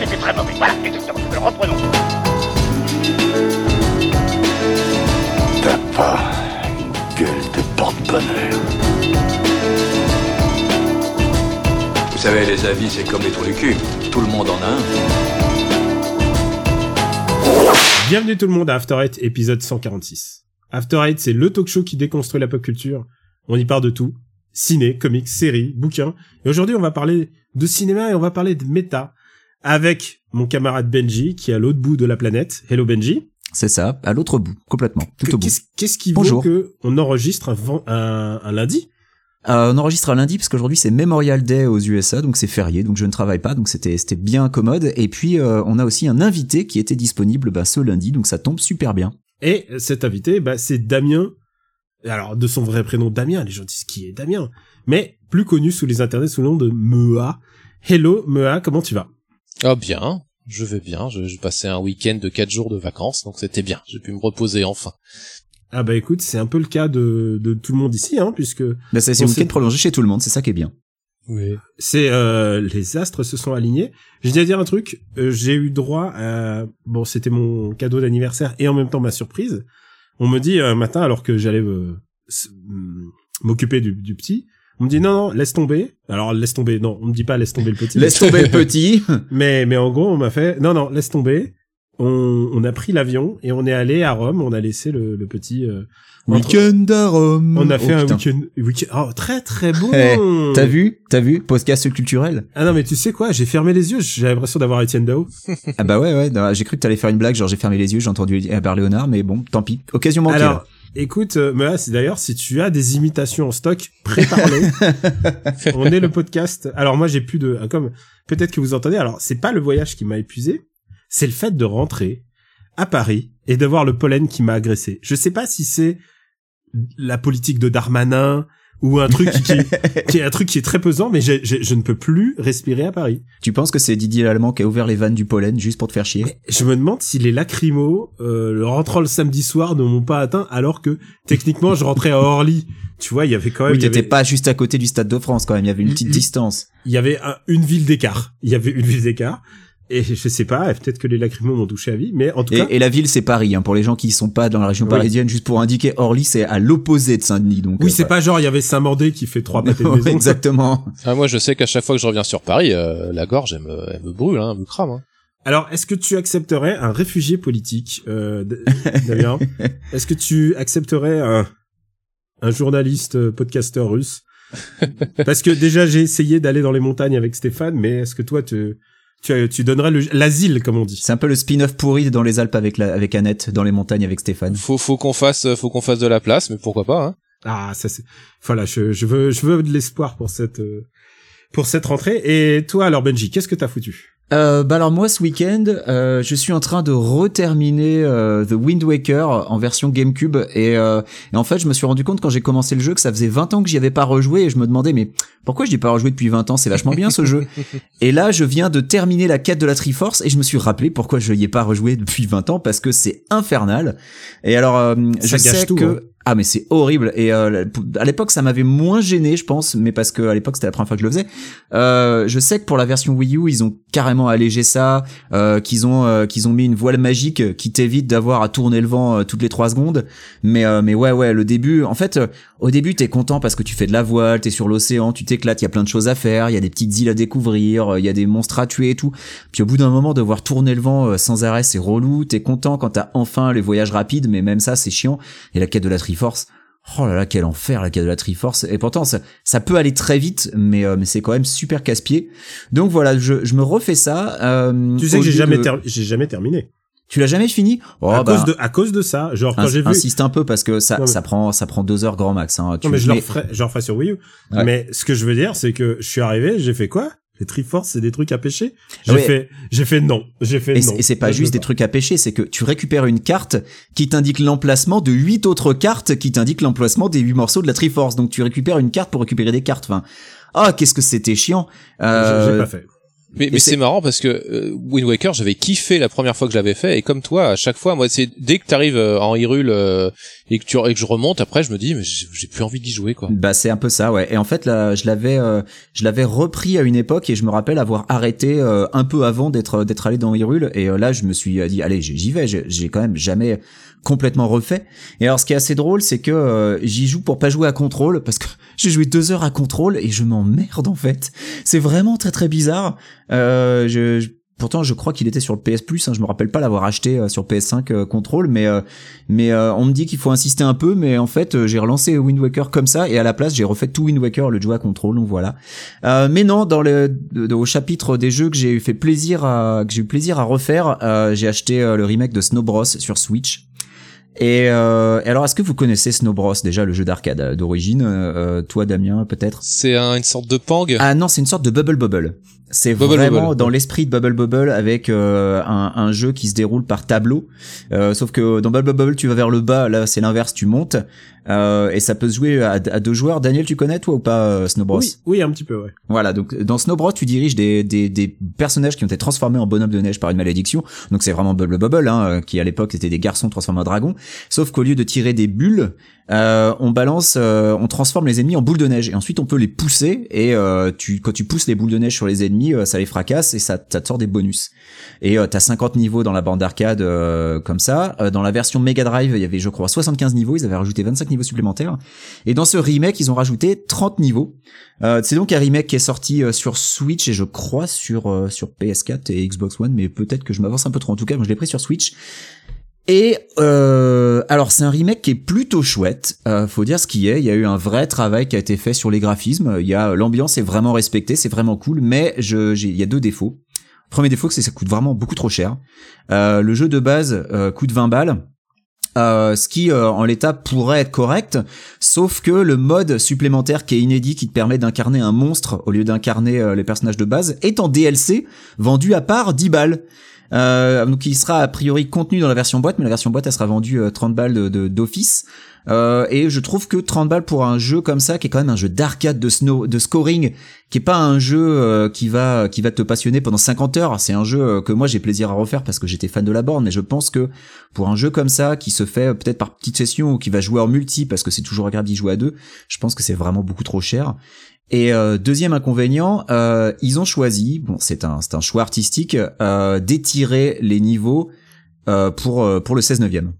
c'était très mauvais. Voilà, exactement. Reprenons. T'as pas une gueule de porte-bonheur. Vous savez, les avis, c'est comme les trous du cul. Tout le monde en a un. Bienvenue tout le monde à After Eight, épisode 146. After Eight, c'est le talk show qui déconstruit la pop culture. On y parle de tout. Ciné, comics, séries, bouquins. Et aujourd'hui, on va parler de cinéma et on va parler de méta avec mon camarade Benji qui est à l'autre bout de la planète. Hello Benji. C'est ça, à l'autre bout, complètement, tout au bout. Qu'est-ce qui Bonjour. que on enregistre un, un, un lundi? Euh, on enregistre un lundi parce qu'aujourd'hui c'est Memorial Day aux USA, donc c'est férié, donc je ne travaille pas, donc c'était c'était bien commode. Et puis euh, on a aussi un invité qui était disponible bah, ce lundi, donc ça tombe super bien. Et cet invité, bah, c'est Damien. Alors, de son vrai prénom Damien, les gens disent qui est Damien? Mais plus connu sous les internets sous le nom de Mea. Hello Mea, comment tu vas? Ah bien, je vais bien. Je, je passais un week-end de quatre jours de vacances, donc c'était bien. J'ai pu me reposer enfin. Ah bah écoute, c'est un peu le cas de, de tout le monde ici, hein, puisque Bah, c'est un week-end prolongé chez tout le monde, c'est ça qui est bien. Oui. c'est euh, les astres se sont alignés. J'ai dit à dire un truc, euh, j'ai eu droit à bon, c'était mon cadeau d'anniversaire et en même temps ma surprise. On me dit un matin alors que j'allais euh, m'occuper du, du petit, on me dit non non, laisse tomber. Alors laisse tomber, non, on me dit pas laisse tomber le petit. Laisse tomber le petit. Mais mais en gros, on m'a fait non non, laisse tomber. On, on a pris l'avion et on est allé à Rome. On a laissé le, le petit. euh, entre- Week-end à Rome. On a Oh, fait un putain. week-end. week oh très très bon. Eh, T'as vu T'as vu Podcast culturel Ah non mais tu sais quoi, j'ai fermé les yeux. J'ai l'impression d'avoir Étienne Dao. Ah bah ouais, ouais, j'ai cru que t'allais faire une blague, genre j'ai fermé les yeux, j'ai entendu Herbert Léonard, mais bon, tant pis. Occasion manquée. Alors là. Écoute, euh, c'est d'ailleurs si tu as des imitations en stock, prépare-les. on est le podcast. Alors moi j'ai plus de ah, comme peut-être que vous entendez. Alors c'est pas le voyage qui m'a épuisé, c'est le fait de rentrer à Paris et d'avoir le pollen qui m'a agressé. Je sais pas si c'est la politique de Darmanin ou un truc qui, qui est un truc qui est très pesant, mais je ne peux plus respirer à Paris. Tu penses que c'est Didier Lallemand qui a ouvert les vannes du pollen juste pour te faire chier? Mais je me demande si les lacrymos, euh, le rentrant le samedi soir, ne m'ont pas atteint, alors que techniquement je rentrais à Orly. Tu vois, il y avait quand même, Oui, t'étais avait, pas juste à côté du Stade de France quand même, il y avait une petite distance. il y avait un- une ville d'écart. Il y avait une ville d'écart. Et je sais pas, peut-être que les lacrymos m'ont touché à vie, mais en tout Et, cas, et la ville c'est Paris, hein, pour les gens qui sont pas dans la région Oui. parisienne, juste pour indiquer, Orly c'est à l'opposé de Saint-Denis, donc. oui, euh, c'est pas genre il y avait Saint-Mandé qui fait trois pâtés de maison. Exactement. Ah, moi, je sais qu'à chaque fois que je reviens sur Paris, euh, la gorge, elle me, elle me brûle, hein, elle me crame. Hein. Alors, est-ce que tu accepterais un réfugié politique, euh, Damien Est-ce que tu accepterais un, un journaliste euh, podcasteur russe? Parce que déjà, j'ai essayé d'aller dans les montagnes avec Stéphane, mais est-ce que toi, tu, tu, tu donnerais le- l'asile, comme on dit C'est un peu le spin-off pourri dans les Alpes avec la, avec Annette, dans les montagnes avec Stéphane. Faut, faut qu'on fasse, faut qu'on fasse de la place, mais pourquoi pas, hein. Ah, ça c'est... Voilà, je, je veux, je veux de l'espoir pour cette... euh, pour cette rentrée. Et toi, alors Benji, qu'est-ce que t'as foutu? Euh, bah alors moi ce week-end, euh, je suis en train de reterminer euh, The Wind Waker en version GameCube et, euh, et en fait je me suis rendu compte quand j'ai commencé le jeu que ça faisait 20 ans que j'y avais pas rejoué et je me demandais mais pourquoi je n'y ai pas rejoué depuis 20 ans? C'est vachement bien ce jeu. Et là je viens de terminer la quête de la Triforce et je me suis rappelé pourquoi je n'y ai pas rejoué depuis 20 ans parce que c'est infernal. Et alors euh, Ça je sais tout, que hein. Ah mais c'est horrible et euh, à l'époque ça m'avait moins gêné je pense mais parce que à l'époque c'était la première fois que je le faisais euh, je sais que pour la version Wii U, ils ont carrément allégé ça, euh, qu'ils ont euh, qu'ils ont mis une voile magique qui t'évite d'avoir à tourner le vent euh, toutes les trois secondes. Mais euh, mais ouais ouais, le début, en fait, au début t'es content parce que tu fais de la voile, t'es sur l'océan, tu t'éclates, il y a plein de choses à faire, il y a des petites îles à découvrir, il y a des monstres à tuer et tout. Puis au bout d'un moment, devoir tourner le vent sans arrêt, c'est relou. T'es content quand t'as enfin les voyages rapides, mais même ça, c'est chiant. Et la quête de la Triforce. Oh là là, quel enfer la quête de la Triforce. Et pourtant, ça, ça peut aller très vite, mais, euh, mais c'est quand même super casse-pied. Donc voilà, je, je me refais ça. euh, Tu sais que j'ai jamais, de- ter- j'ai jamais terminé. Tu l'as jamais fini? Oh, à, bah, cause de, à cause de ça. Genre, quand ins- j'ai vu... Insiste un peu parce que ça, Non, mais- ça prend, ça prend deux heures grand max. Hein. Tu- Non, mais je le mais- referai, je le referai sur Wii U. Ouais. Mais ce que je veux dire, c'est que je suis arrivé, j'ai fait quoi? Les Triforce, c'est des trucs à pêcher? J'ai Ouais. fait, j'ai fait non. J'ai fait Et, non. et c'est pas juste des trucs à pêcher, c'est que tu récupères une carte qui t'indique l'emplacement de huit autres cartes qui t'indiquent l'emplacement des huit morceaux de la Triforce. Donc tu récupères une carte pour récupérer des cartes. Enfin, ah qu'est-ce que c'était chiant. J'ai- Euh, J'ai pas fait. Mais, mais c'est- marrant parce que euh, Wind Waker, j'avais kiffé la première fois que je l'avais fait et comme toi, à chaque fois, moi, c'est dès que t'arrives euh, en Hyrule euh, et que tu et que je remonte après, je me dis mais j'ai plus envie d'y jouer quoi. Bah c'est un peu ça ouais. Et en fait là, je l'avais euh, je l'avais repris à une époque et je me rappelle avoir arrêté euh, un peu avant d'être d'être allé dans Hyrule et là je me suis dit allez j'y vais, j'ai quand même jamais complètement refait. Et alors ce qui est assez drôle c'est que euh, j'y joue pour pas jouer à contrôle parce que j'ai joué deux heures à contrôle et je m'emmerde en fait. C'est vraiment très très bizarre. Euh, je, je- Pourtant, je crois qu'il était sur le PS Plus. Hein, je me rappelle pas l'avoir acheté euh, sur PS5 euh, contrôle, mais euh, mais on me dit qu'il faut insister un peu. Mais en fait, j'ai relancé Wind Waker comme ça et à la place, j'ai refait tout Wind Waker, le jeu à contrôle. Donc voilà. Mais non, dans le au chapitre des jeux que j'ai fait plaisir à que j'ai eu plaisir à refaire, j'ai acheté le remake de Snow Bros sur Switch. Et, euh, et alors, est-ce que vous connaissez Snow Bros déjà le jeu d'arcade euh, d'origine euh, Toi, Damien, peut-être? C'est un- une sorte de pang? ah non, c'est une sorte de Bubble Bubble. C'est vraiment Bubble. dans l'esprit de Bubble Bubble avec euh, un, un jeu qui se déroule par tableau. Euh, sauf que dans Bubble Bubble, tu vas vers le bas, là c'est l'inverse, tu montes. Euh, et ça peut se jouer à, à deux joueurs. Daniel, tu connais toi ou pas euh, Snow Bros? Oui, oui, un petit peu, ouais. Voilà, donc dans Snow Bros, tu diriges des, des, des personnages qui ont été transformés en bonhommes de neige par une malédiction. Donc c'est vraiment Bubble Bubble, hein, qui à l'époque étaient des garçons transformés en dragons. Sauf qu'au lieu de tirer des bulles, euh, on balance, euh, on transforme les ennemis en boules de neige et ensuite on peut les pousser et euh, quand tu pousses les boules de neige sur les ennemis, ça les fracasse et ça, ça te sort des bonus. Et t'as 50 niveaux dans la bande d'arcade comme ça. Dans la version Mega Drive, il y avait je crois 75 niveaux, ils avaient rajouté 25 niveaux supplémentaires. Et dans ce remake, ils ont rajouté 30 niveaux. C'est donc un remake qui est sorti sur Switch et je crois sur sur PS4 et Xbox One, mais peut-être que je m'avance un peu trop. En tout cas, moi je l'ai pris sur Switch. Et euh, alors c'est un remake qui est plutôt chouette. Euh, faut dire ce qui est. Il y a eu un vrai travail qui a été fait sur les graphismes. Il y a l'ambiance est vraiment respectée, c'est vraiment cool. Mais il y a deux défauts. Premier défaut, c'est que ça coûte vraiment beaucoup trop cher. Euh, le jeu de base euh, coûte 20 balles. Euh, ce qui en l'état pourrait être correct, sauf que le mode supplémentaire qui est inédit, qui te permet d'incarner un monstre au lieu d'incarner les personnages de base, est en DLC vendu à part 10 balles. Euh, donc il sera a priori contenu dans la version boîte, mais la version boîte elle sera vendue euh, 30 balles de- de- d'office. Euh, et je trouve que 30 balles pour un jeu comme ça, qui est quand même un jeu d'arcade de snow, de scoring, qui est pas un jeu euh, qui va qui va te passionner pendant 50 heures. C'est un jeu euh, que moi j'ai plaisir à refaire parce que j'étais fan de la borne, mais je pense que pour un jeu comme ça qui se fait euh, peut-être par petites sessions ou qui va jouer en multi parce que c'est toujours agréable d'y jouer à deux, je pense que c'est vraiment beaucoup trop cher. Et euh, deuxième inconvénient, euh, ils ont choisi, bon c'est un choix artistique, euh, d'étirer les niveaux euh, pour le 16 neuvième.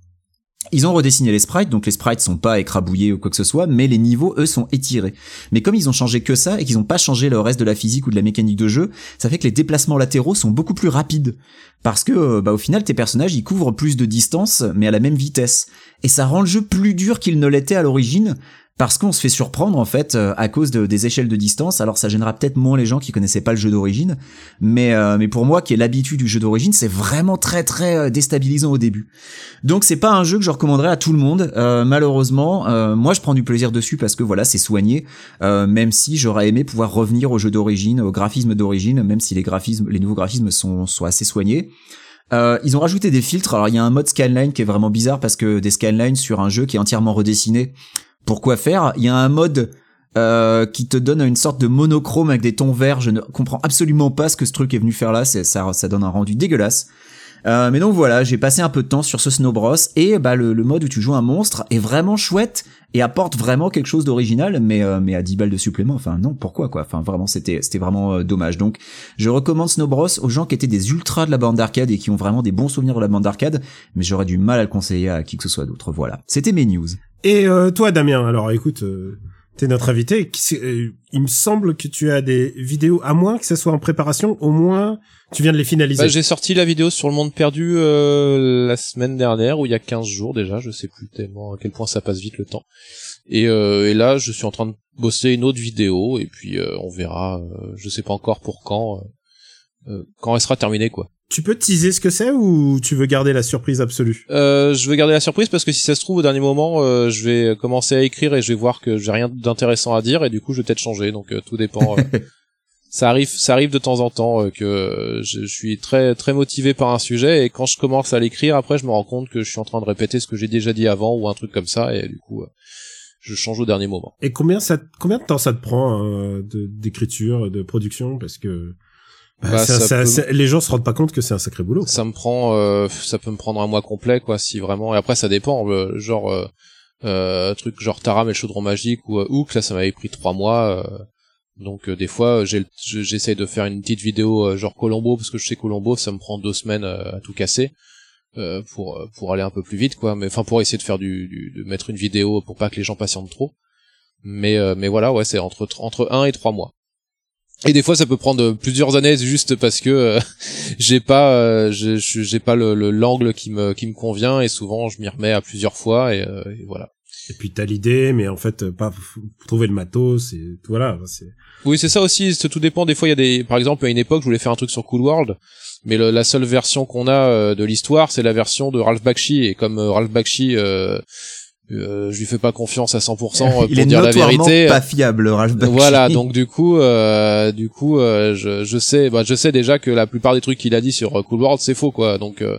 Ils ont redessiné les sprites, donc les sprites sont pas écrabouillés ou quoi que ce soit, mais les niveaux, eux, sont étirés. Mais comme ils ont changé que ça et qu'ils ont pas changé le reste de la physique ou de la mécanique de jeu, ça fait que les déplacements latéraux sont beaucoup plus rapides. Parce que, bah, au final, tes personnages, ils couvrent plus de distance, mais à la même vitesse. Et ça rend le jeu plus dur qu'il ne l'était à l'origine, parce qu'on se fait surprendre en fait euh, à cause de- des échelles de distance. Alors ça gênera peut-être moins les gens qui connaissaient pas le jeu d'origine, mais euh, mais pour moi qui ai l'habitude du jeu d'origine, c'est vraiment très très euh, déstabilisant au début. Donc c'est pas un jeu que je recommanderais à tout le monde. Malheureusement, moi je prends du plaisir dessus parce que voilà c'est soigné. Même si j'aurais aimé pouvoir revenir au jeu d'origine, au graphisme d'origine, même si les graphismes, les nouveaux graphismes sont sont assez soignés. Euh, ils ont rajouté des filtres. Alors il y a un mode scanline qui est vraiment bizarre parce que des scanlines sur un jeu qui est entièrement redessiné. Pourquoi faire? Il y a un mode euh, qui te donne une sorte de monochrome avec des tons verts. Je ne comprends absolument pas ce que ce truc est venu faire là. Ça, ça donne un rendu dégueulasse. Euh, mais donc voilà, j'ai passé un peu de temps sur ce Snow Bros et bah le, le mode où tu joues un monstre est vraiment chouette et apporte vraiment quelque chose d'original, mais euh, mais à 10 balles de supplément. Enfin non, pourquoi quoi? Enfin vraiment c'était c'était vraiment euh, dommage. Donc je recommande Snow Bros aux gens qui étaient des ultras de la bande d'arcade et qui ont vraiment des bons souvenirs de la bande d'arcade, mais j'aurais du mal à le conseiller à qui que ce soit d'autre. Voilà, c'était mes news. Et euh, toi, Damien, alors écoute, t'es notre invité. Euh, il me semble que tu as des vidéos, à moins que ça soit en préparation, au moins tu viens de les finaliser. Bah, j'ai sorti la vidéo sur le monde perdu euh, la semaine dernière ou il y a 15 jours déjà, je sais plus tellement à quel point ça passe vite le temps. Et, euh, là, je suis en train de bosser une autre vidéo et puis on verra. je sais pas encore pour quand. quand elle sera terminée quoi. Tu peux teaser ce que c'est ou tu veux garder la surprise absolue? Euh, je vais garder la surprise parce que si ça se trouve au dernier moment, euh, je vais commencer à écrire et je vais voir que j'ai rien d'intéressant à dire et du coup je vais peut-être changer. Donc euh, tout dépend. euh. ça arrive, ça arrive de temps en temps euh, que je, je suis très très motivé par un sujet et quand je commence à l'écrire, après je me rends compte que je suis en train de répéter ce que j'ai déjà dit avant ou un truc comme ça et du coup je change au dernier moment. Et combien ça, combien de temps ça te prend de- d'écriture, de production? Parce que bah, Bah, ça peut- les gens se rendent pas compte que c'est un sacré boulot. Ça me prend, euh, ça peut me prendre un mois complet quoi, si vraiment. Et après ça dépend, euh, genre. euh, Euh, truc genre Taram et le chaudron magique ou euh, Hook, là ça m'avait pris trois mois. euh, donc euh, des fois j'essaye de faire une petite vidéo euh, genre Colombo parce que je sais Colombo ça me prend deux semaines euh, à tout casser euh, pour pour aller un peu plus vite quoi. Mais enfin pour essayer de faire du, du- de mettre une vidéo pour pas que les gens patientent trop. Mais euh, mais voilà ouais c'est entre entre un et trois mois. Et des fois, ça peut prendre plusieurs années juste parce que euh, j'ai pas, euh, j'ai pas le le- l'angle qui me qui me convient et souvent je m'y remets à plusieurs fois et, euh, et voilà. Et puis t'as l'idée, mais en fait, pas trouver le matos et voilà. C'est Oui, c'est ça aussi. Tout dépend. Des fois, il y a des, par exemple, à une époque, je voulais faire un truc sur Cool World, mais le- la seule version qu'on a euh, de l'histoire, c'est la version de Ralph Bakshi. Et comme euh, Ralph Bakshi, euh, je lui fais pas confiance à 100% pour Il est dire la vérité. pas fiable, Ralph Bakshi. Voilà, donc du coup, euh, du coup, euh, je, je sais, bah, je sais déjà que la plupart des trucs qu'il a dit sur euh, Cool World, c'est faux, quoi. Donc, euh,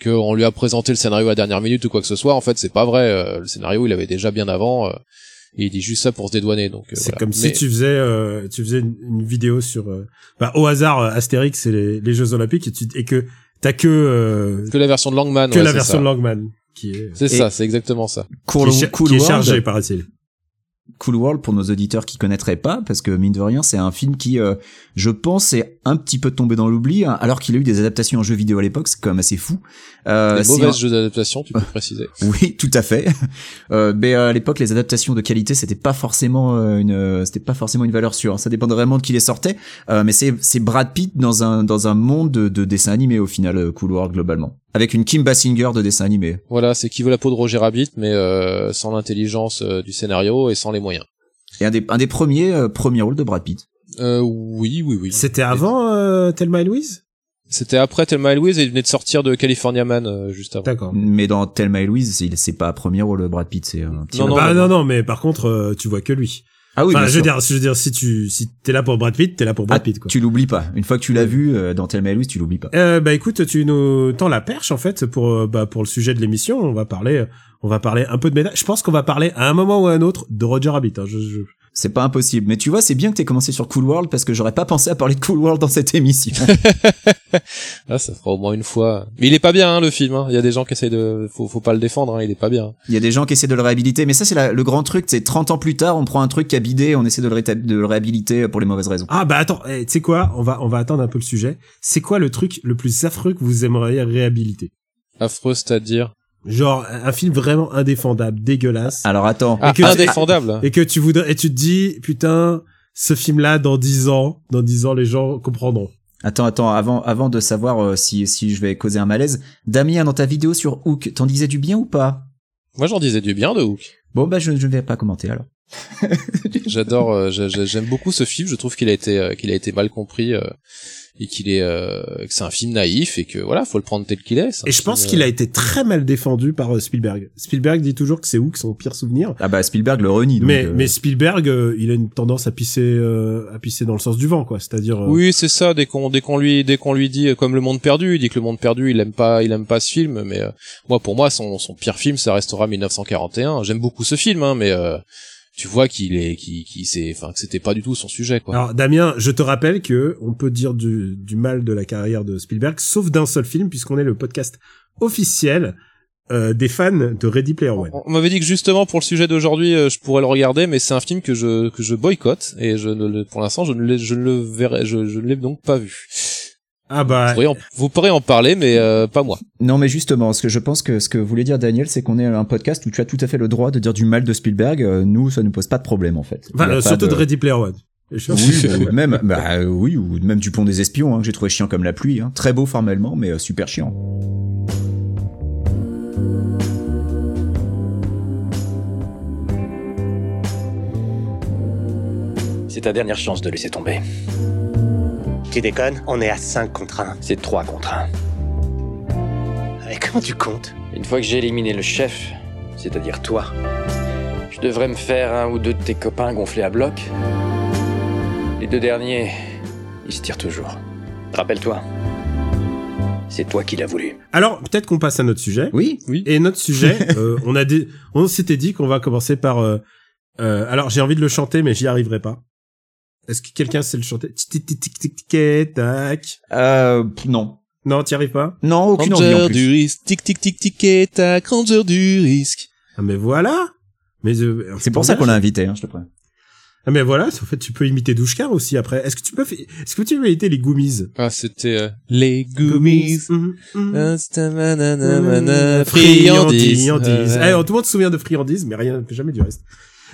que on lui a présenté le scénario à la dernière minute ou quoi que ce soit, en fait, c'est pas vrai. Euh, le scénario, il avait déjà bien avant. euh, et il dit juste ça pour se dédouaner. Donc, euh, c'est voilà. comme Mais- si tu faisais, euh, tu faisais une, une vidéo sur, euh, bah, au hasard, euh, Astérix et les, les Jeux Olympiques et, tu, et que t'as que euh, que la version de Langman. que ouais, la version ça. de Langman qui est C'est ça, c'est exactement ça. Cool, qui est, Cool qui est World, chargé paraît-il. Cool World pour nos auditeurs qui connaîtraient pas, parce que mine de rien, c'est un film qui, euh, je pense, est un petit peu tombé dans l'oubli, hein, alors qu'il a eu des adaptations en jeux vidéo à l'époque, c'est quand même assez fou. Euh, Des mauvais un- jeux d'adaptation, tu peux préciser. Oui, tout à fait. Euh, mais euh, à l'époque, les adaptations de qualité, c'était pas forcément euh, une, euh, c'était pas forcément une valeur sûre. hein. Ça dépendait vraiment de qui les sortait. Euh, mais c'est c'est Brad Pitt dans un dans un monde de, de dessin animé au final, euh, Cool World globalement, avec une Kim Basinger de dessin animé. Voilà, c'est qui veut la peau de Roger Rabbit, mais euh, sans l'intelligence euh, du scénario et sans les moyens. Et un des un des premiers euh, premiers rôles de Brad Pitt. Euh, oui, oui, oui. C'était avant euh, Thelma et Louise? C'était après Thelma et Louise et il venait de sortir de California Man euh, juste avant. D'accord. Mais dans Thelma et Louise, c'est c'est pas un premier rôle Brad Pitt, c'est un petit. Non, rôle. non, bah non, non, mais par contre, euh, tu vois que lui. Ah oui, enfin, je veux dire, je veux dire, si tu, si t'es là pour Brad Pitt, t'es là pour Brad Ah, Pitt, quoi. Tu l'oublies pas. Une fois que tu l'as vu euh, dans Thelma et Louise, tu l'oublies pas. Euh, bah écoute, tu nous tends la perche en fait pour euh, bah pour le sujet de l'émission. On va parler, on va parler un peu de méta. Je pense qu'on va parler à un moment ou à un autre de Roger Rabbit. hein. Je, je- C'est pas impossible. Mais tu vois, c'est bien que t'aies commencé sur Cool World parce que j'aurais pas pensé à parler de Cool World dans cette émission. Ah, ça fera au moins une fois. Mais il est pas bien hein, le film. hein. Il y a des gens qui essayent de, faut, faut pas le défendre. Hein. Il est pas bien. Il y a des gens qui essaient de le réhabiliter, mais ça c'est la- le grand truc, c'est 30 ans plus tard, on prend un truc qui a bidé, on essaie de le, rétab- de le réhabiliter pour les mauvaises raisons. Ah bah attends, eh, tu sais quoi? On va on va attendre un peu le sujet. C'est quoi le truc le plus affreux que vous aimeriez réhabiliter? Affreux, c'est-à-dire? Genre un film vraiment indéfendable, dégueulasse, Alors attends, Ah, que- indéfendable. et que tu voudrais et tu te dis putain ce film-là dans 10 ans, dans 10 ans les gens comprendront. attends, attends, avant, avant de savoir euh, si, si je vais causer un malaise, Damien, dans ta vidéo sur Hook, t'en disais du bien ou pas? Moi, j'en disais du bien de Hook. Bon bah je ne vais pas commenter alors. J'adore, euh, j'ai- j'ai- j'aime beaucoup ce film. Je trouve qu'il a été, euh, qu'il a été mal compris euh, et qu'il est, euh, que c'est un film naïf et que voilà, faut le prendre tel qu'il est. C'est un Et je pense qu'il euh, a été très mal défendu par euh, Spielberg. Spielberg dit toujours que c'est Hook son pire souvenir. Ah bah Spielberg le renie. Donc, mais euh, mais Spielberg, euh, il a une tendance à pisser euh, à pisser dans le sens du vent, quoi. C'est-à-dire. euh, Oui, c'est ça. Dès qu'on, dès qu'on lui, dès qu'on lui dit euh, comme Le Monde Perdu, il dit que Le Monde Perdu, il aime pas, il aime pas ce film. Mais euh, moi, pour moi, son, son pire film, ça restera 1941. J'aime beaucoup ce film, hein, mais euh, tu vois qu'il est, qu'il, qu'il c'est, enfin, que c'était pas du tout son sujet, quoi. Alors Damien, je te rappelle que on peut dire du, du mal de la carrière de Spielberg, sauf d'un seul film, puisqu'on est le podcast officiel euh, des fans de Ready Player One. On m'avait dit que justement pour le sujet d'aujourd'hui, euh, je pourrais le regarder, mais c'est un film que je que je boycotte et je ne le, pour l'instant je ne l'ai, je ne le verrai, je, je ne l'ai donc pas vu. Ah bah Vous, pourriez en, vous pourrez en parler, mais euh, pas moi. Non, mais justement, ce que je pense que ce que voulait dire Daniel, c'est qu'on est un podcast où tu as tout à fait le droit de dire du mal de Spielberg. Euh, Nous, ça nous pose pas de problème en fait. enfin, euh, surtout de... de- Ready Player One. Oui, ou même, bah, oui, ou même du pont des espions, hein, que j'ai trouvé chiant comme la pluie. Hein. Très beau formellement, mais euh, super chiant. C'est ta dernière chance de laisser tomber. Tu déconnes On est à 5 contre 1. C'est 3 contre 1. Et comment tu comptes? Une fois que j'ai éliminé le chef, c'est-à-dire toi, je devrais me faire un ou deux de tes copains gonflés à bloc. Les deux derniers, ils se tirent toujours. Rappelle-toi, c'est toi qui l'as voulu. Alors peut-être qu'on passe à notre sujet. Oui, Oui. Et notre sujet, euh, on a des, on s'était dit qu'on va commencer par. euh, euh, alors j'ai envie de le chanter, mais j'y arriverai pas. Est-ce que quelqu'un sait le chanter? Tic, tic, tic, tic, tic, tic, tac. euh, non. Non, t'y arrives pas? Non, aucune envie en plus. du risque, tic tic tic tic et tac, Ranger du risque. Ah mais voilà. Mais euh, C'est pour ça qu'on l'a invité, hein, je te prends. Ah mais voilà, en fait, tu peux imiter Douchka aussi après. Est-ce que tu peux, est-ce que tu peux imiter les Goomies Ah, c'était euh, les Goomies. Friandises. Friandises. Ouais. Alors, tout le monde se souvient de Friandises, mais rien, jamais du reste.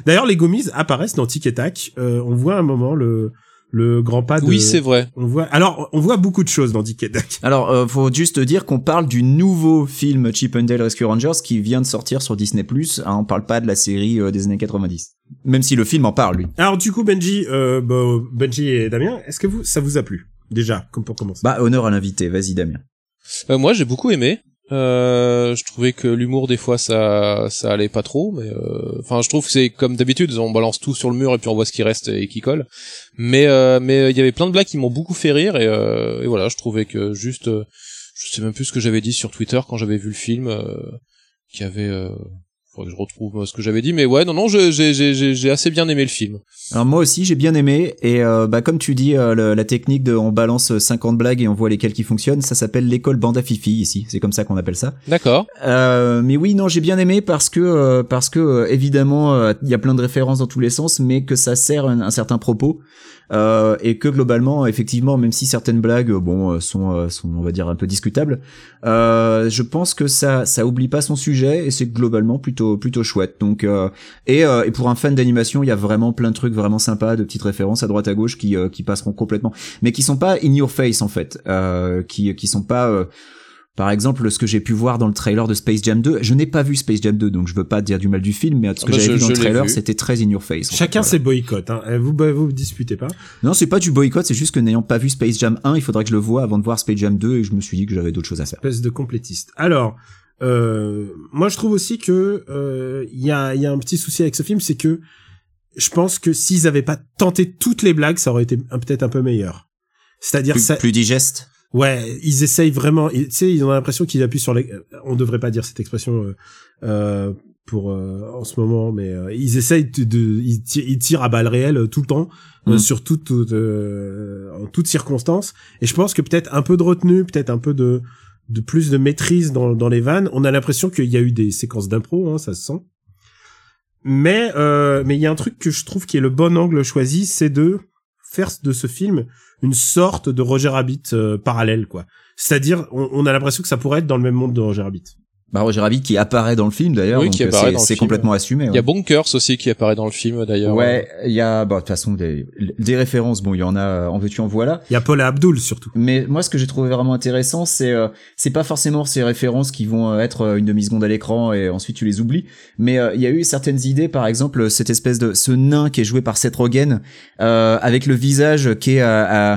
D'ailleurs, les Goomies apparaissent dans Tic et Tac. Euh, on voit un moment le, le grand pas de... Oui, c'est vrai. On voit, alors, on voit beaucoup de choses dans Tic et Tac. Alors, euh, faut juste dire qu'on parle du nouveau film Chip and Dale Rescue Rangers qui vient de sortir sur Disney+. Hein, on parle pas de la série euh, des années 90. Même si le film en parle, lui. Alors, du coup, Benji, euh, bah, Benji et Damien, est-ce que vous, ça vous a plu? Déjà, comme pour commencer? Bah, honneur à l'invité. Vas-y, Damien. Euh, moi, j'ai beaucoup aimé. Euh, je trouvais que l'humour des fois ça ça allait pas trop, mais euh, enfin je trouve que c'est comme d'habitude, on balance tout sur le mur et puis on voit ce qui reste et qui colle. Mais euh, mais il y avait plein de blagues qui m'ont beaucoup fait rire et, euh, et voilà, je trouvais que juste, euh, je sais même plus ce que j'avais dit sur Twitter quand j'avais vu le film, euh, qui avait, euh, faudrait que je retrouve euh, ce que j'avais dit, mais ouais non non, j'ai j'ai j'ai j'ai assez bien aimé le film. Alors moi aussi j'ai bien aimé et euh, bah comme tu dis euh, le- la technique de on balance 50 blagues et on voit lesquelles qui fonctionnent ça s'appelle l'école banda fifi ici c'est comme ça qu'on appelle ça D'accord. Euh, mais oui, non, j'ai bien aimé parce que parce que évidemment il y a plein de références dans tous les sens, mais que ça sert un, un certain propos euh, et que globalement, effectivement, même si certaines blagues, euh, bon, euh, sont euh, sont on va dire un peu discutables, euh, je pense que ça ça oublie pas son sujet et c'est globalement plutôt plutôt chouette. Donc euh, et et pour un fan d'animation, il y a vraiment plein de trucs vraiment sympas, de petites références à droite à gauche qui qui passeront complètement, mais qui sont pas in your face en fait, qui qui sont pas par exemple, ce que j'ai pu voir dans le trailer de Space Jam 2, je n'ai pas vu Space Jam 2, donc je veux pas dire du mal du film, mais ce que Ah bah, j'avais vu dans le trailer, c'était très in your face. Chacun fait, ses boycotts, hein. Euh, Vous, bah, vous disputez pas. Non, c'est pas du boycott, c'est juste que n'ayant pas vu Space Jam 1, il faudrait que je le voie avant de voir Space Jam 2, et je me suis dit que j'avais d'autres choses à faire. espèce de complétiste. Alors, euh, moi je trouve aussi que euh, il y a, y a un petit souci avec ce film, c'est que je pense que s'ils avaient pas tenté toutes les blagues, ça aurait été peut-être un peu meilleur. C'est-à-dire Plus, ça, plus digeste? Ouais, ils essayent vraiment. Tu sais, ils ont l'impression qu'ils appuient sur les. On devrait pas dire cette expression euh, euh, pour euh, en ce moment, mais euh, ils essayent de, de- ils, tirent, ils tirent à balles réelles euh, tout le temps, euh, Mm. sur toute, euh, en toutes circonstances. Et je pense que peut-être un peu de retenue, peut-être un peu de de plus de maîtrise dans, dans les vannes. On a l'impression qu'il y a eu des séquences d'impro, hein, ça se sent. Mais euh, mais il y a un truc que je trouve qui est le bon angle choisi, c'est de de ce film une sorte de Roger Rabbit euh, parallèle, quoi. C'est-à-dire, on, on a l'impression que ça pourrait être dans le même monde de Roger Rabbit. Bah, Roger Rabbit qui apparaît dans le film d'ailleurs, Oui, euh, apparaît c'est dans le c'est film. complètement assumé. Il ouais. y a Bonkers aussi qui apparaît dans le film d'ailleurs. Ouais, il y a, bah, de toute façon, des, des références, bon, il y en a, en veux-tu, en voilà. Il y a Paul Abdul surtout. Mais moi, ce que j'ai trouvé vraiment intéressant, c'est euh, c'est pas forcément ces références qui vont euh, être euh, une demi seconde à l'écran et ensuite tu les oublies. Mais euh, il y a eu certaines idées, par exemple cette espèce de ce nain qui est joué par Seth Rogen euh, avec le visage qui est euh, euh,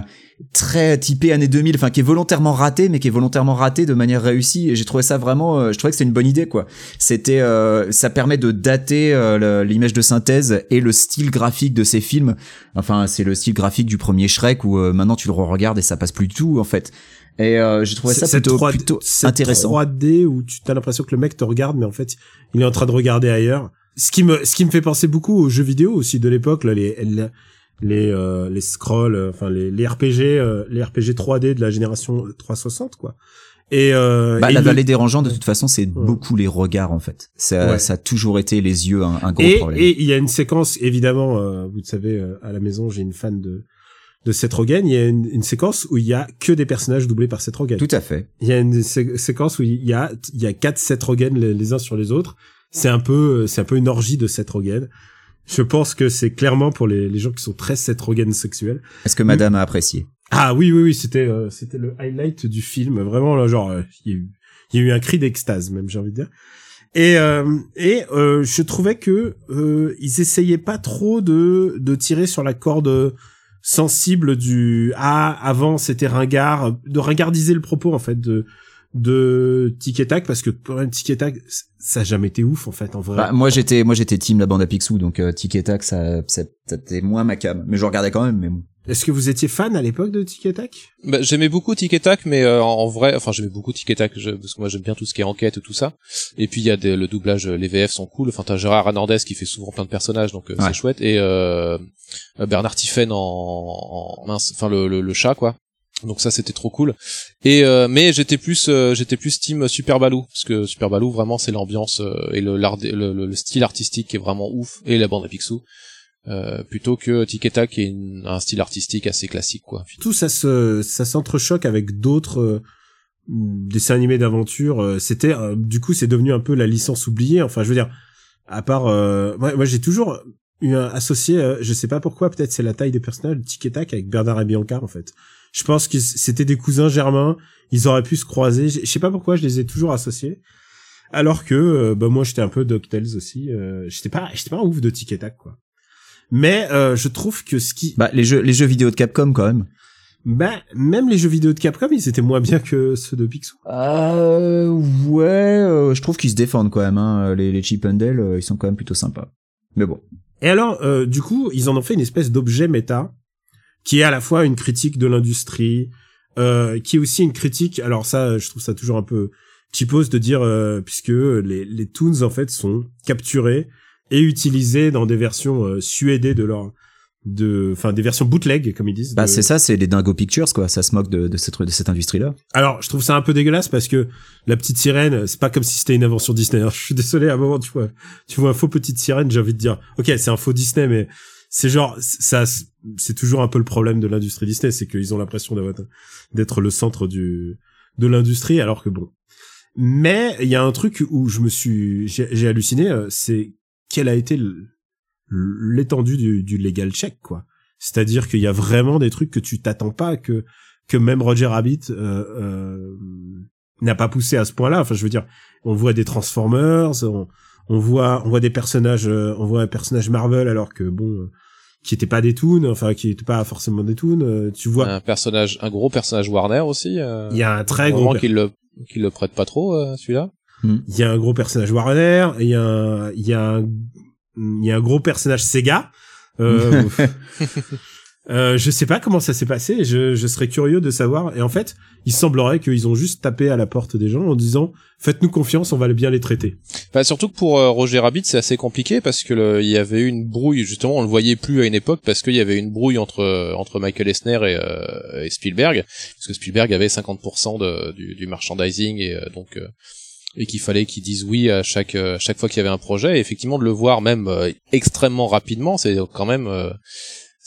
très typé années 2000, enfin qui est volontairement raté, mais qui est volontairement raté de manière réussie. Et j'ai trouvé ça vraiment, euh, je trouvais que c'était une bonne idée quoi. C'était, euh, ça permet de dater euh, l'image de synthèse et le style graphique de ces films. Enfin, c'est le style graphique du premier Shrek où euh, maintenant tu le regardes et ça passe plus du tout en fait. Et euh, j'ai trouvé ça C'est- plutôt, c'est 3D plutôt c'est intéressant. 3D où tu as l'impression que le mec te regarde, mais en fait, il est en train de regarder ailleurs. Ce qui me, ce qui me fait penser beaucoup aux jeux vidéo aussi de l'époque, là, les, les, euh, les scrolls, euh, enfin les, les RPG, euh, les RPG 3D de la génération 360, quoi. Et, euh, Bah, et la vallée des rangeants, de toute façon, c'est beaucoup les regards en fait. Ça, Ouais. ça a toujours été les yeux un, un gros et, problème. et il y a une séquence, évidemment, euh, vous le savez, euh, à la maison, j'ai une fan de de Seth Rogen. Il y a une, une séquence où il y a que des personnages doublés par Seth Rogen. Tout à fait. Il y a une sé- séquence où il y a il y a quatre Seth Rogen les, les uns sur les autres. C'est un peu c'est un peu une orgie de Seth Rogen. Je pense que c'est clairement pour les, les gens qui sont très Seth Rogen sexuels. Est-ce que Madame a apprécié? Ah oui oui oui c'était euh, c'était le highlight du film vraiment là genre euh, il y a eu il y a eu un cri d'extase même j'ai envie de dire. Et euh, et euh, je trouvais que euh, ils essayaient pas trop de de tirer sur la corde sensible du ah avant c'était ringard de ringardiser le propos en fait de de Tic et Tac parce que pour un Tic et Tac ça a jamais été ouf en fait en vrai. Bah, Moi, j'étais, moi, j'étais team la bande à Picsou, donc euh, Tic et Tac, ça, ça, c'était moins ma cam. Mais je regardais quand même. Mais bon. Est-ce que vous étiez fan à l'époque de Tic et Tac? Bah, j'aimais beaucoup Tic et Tac, mais euh, en vrai, enfin j'aimais beaucoup Tic et Tac, je- parce que moi j'aime bien tout ce qui est enquête et tout ça. Et puis il y a des, le doublage, euh, les VF sont cool. Enfin t'as Gérard Hernandez qui fait souvent plein de personnages, donc euh, Ouais. c'est chouette. Et euh, euh, Bernard Tiffen en, en mince, enfin le, le, le chat quoi. Donc ça c'était trop cool. Et euh, mais j'étais plus euh, j'étais plus team Super Baloo parce que Super Baloo vraiment c'est l'ambiance euh, et le, le, le- le style artistique qui est vraiment ouf et la bande à Picsou euh, plutôt que Tic et Tac qui est une- un style artistique assez classique quoi. Tout ça se, ça s'entrechoque avec d'autres euh, dessins animés d'aventure. euh, C'était, du coup, c'est devenu un peu la licence oubliée. Enfin, je veux dire, à part, moi, moi, j'ai toujours eu un associé, je sais pas pourquoi, peut-être c'est la taille des personnages, Tic et Tac avec Bernard et Bianca, en fait. Je pense que c'était des cousins germains. Ils auraient pu se croiser. Je sais pas pourquoi je les ai toujours associés. Alors que, euh, bah, moi, j'étais un peu DuckTales aussi. Euh, j'étais pas, j'étais pas un ouf de Tic et Tac, quoi. Mais euh, je trouve que ce qui, Bah les jeux les jeux vidéo de Capcom quand même. bah, même les jeux vidéo de Capcom, ils étaient moins bien que ceux de Picsou. Euh, ouais, euh, je trouve qu'ils se défendent quand même. Hein. Les, les Chip and Dale, ils sont quand même plutôt sympas. Mais bon. Et alors, euh, du coup, ils en ont fait une espèce d'objet méta, qui est à la fois une critique de l'industrie, euh, qui est aussi une critique. Alors ça, je trouve ça toujours un peu cheapos de dire, euh, puisque les, les toons en fait sont capturés et utilisés dans des versions euh, suédées de leur, de, enfin des versions bootleg comme ils disent. Bah de- c'est ça, c'est les Dingo Pictures quoi. Ça se moque de, de cette de cette industrie là. Alors, je trouve ça un peu dégueulasse parce que la petite sirène, c'est pas comme si c'était une invention Disney. Alors, je suis désolé, à un moment, tu vois, tu vois un faux petite sirène, j'ai envie de dire, ok, c'est un faux Disney, mais c'est genre, ça, c'est toujours un peu le problème de l'industrie Disney, c'est qu'ils ont l'impression d'être le centre du, de l'industrie, alors que bon. Mais il y a un truc où je me suis, j'ai halluciné, euh, c'est quelle a été l'étendue du, du legal check, quoi. C'est-à-dire qu'il y a vraiment des trucs que tu t'attends pas que que même Roger Rabbit euh, euh, n'a pas poussé à ce point-là. Enfin, je veux dire, on voit des Transformers, on, on voit on voit des personnages, euh, on voit un personnage Marvel alors que bon, euh, qui était pas des toons, enfin qui était pas forcément des toons. euh, tu vois, Un personnage un gros personnage Warner aussi. Euh, il y a un très gros, qu'il le qu'il le prête pas trop euh, celui-là. il y a un gros personnage Warner, il y a un, il y a un, il y a un gros personnage Sega. Euh, Euh, je sais pas comment ça s'est passé. Je, je serais curieux de savoir. Et en fait, il semblerait qu'ils ont juste tapé à la porte des gens en disant "Faites-nous confiance, on va bien les traiter." Bah, surtout que pour euh, Roger Rabbit, c'est assez compliqué parce que il y avait eu une brouille. Justement, on le voyait plus à une époque parce qu'il y avait une brouille entre euh, entre Michael Eisner et, euh, et Spielberg, parce que Spielberg avait 50% de, du, du merchandising et donc et qu'il fallait qu'ils disent oui à chaque chaque fois qu'il y avait un projet. Et effectivement, de le voir même extrêmement rapidement, c'est quand même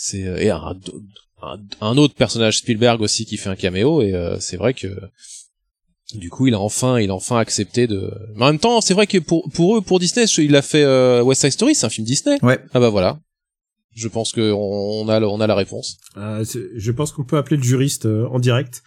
c'est et un, un, un autre personnage Spielberg aussi qui fait un caméo et euh, c'est vrai que du coup, il a enfin, il a enfin accepté de. Mais en même temps, c'est vrai que pour pour eux, pour Disney, il a fait euh, West Side Story, c'est un film Disney. Ouais. Ah bah voilà. Je pense que on on a on a la réponse. Euh, je pense qu'on peut appeler le juriste euh, en direct.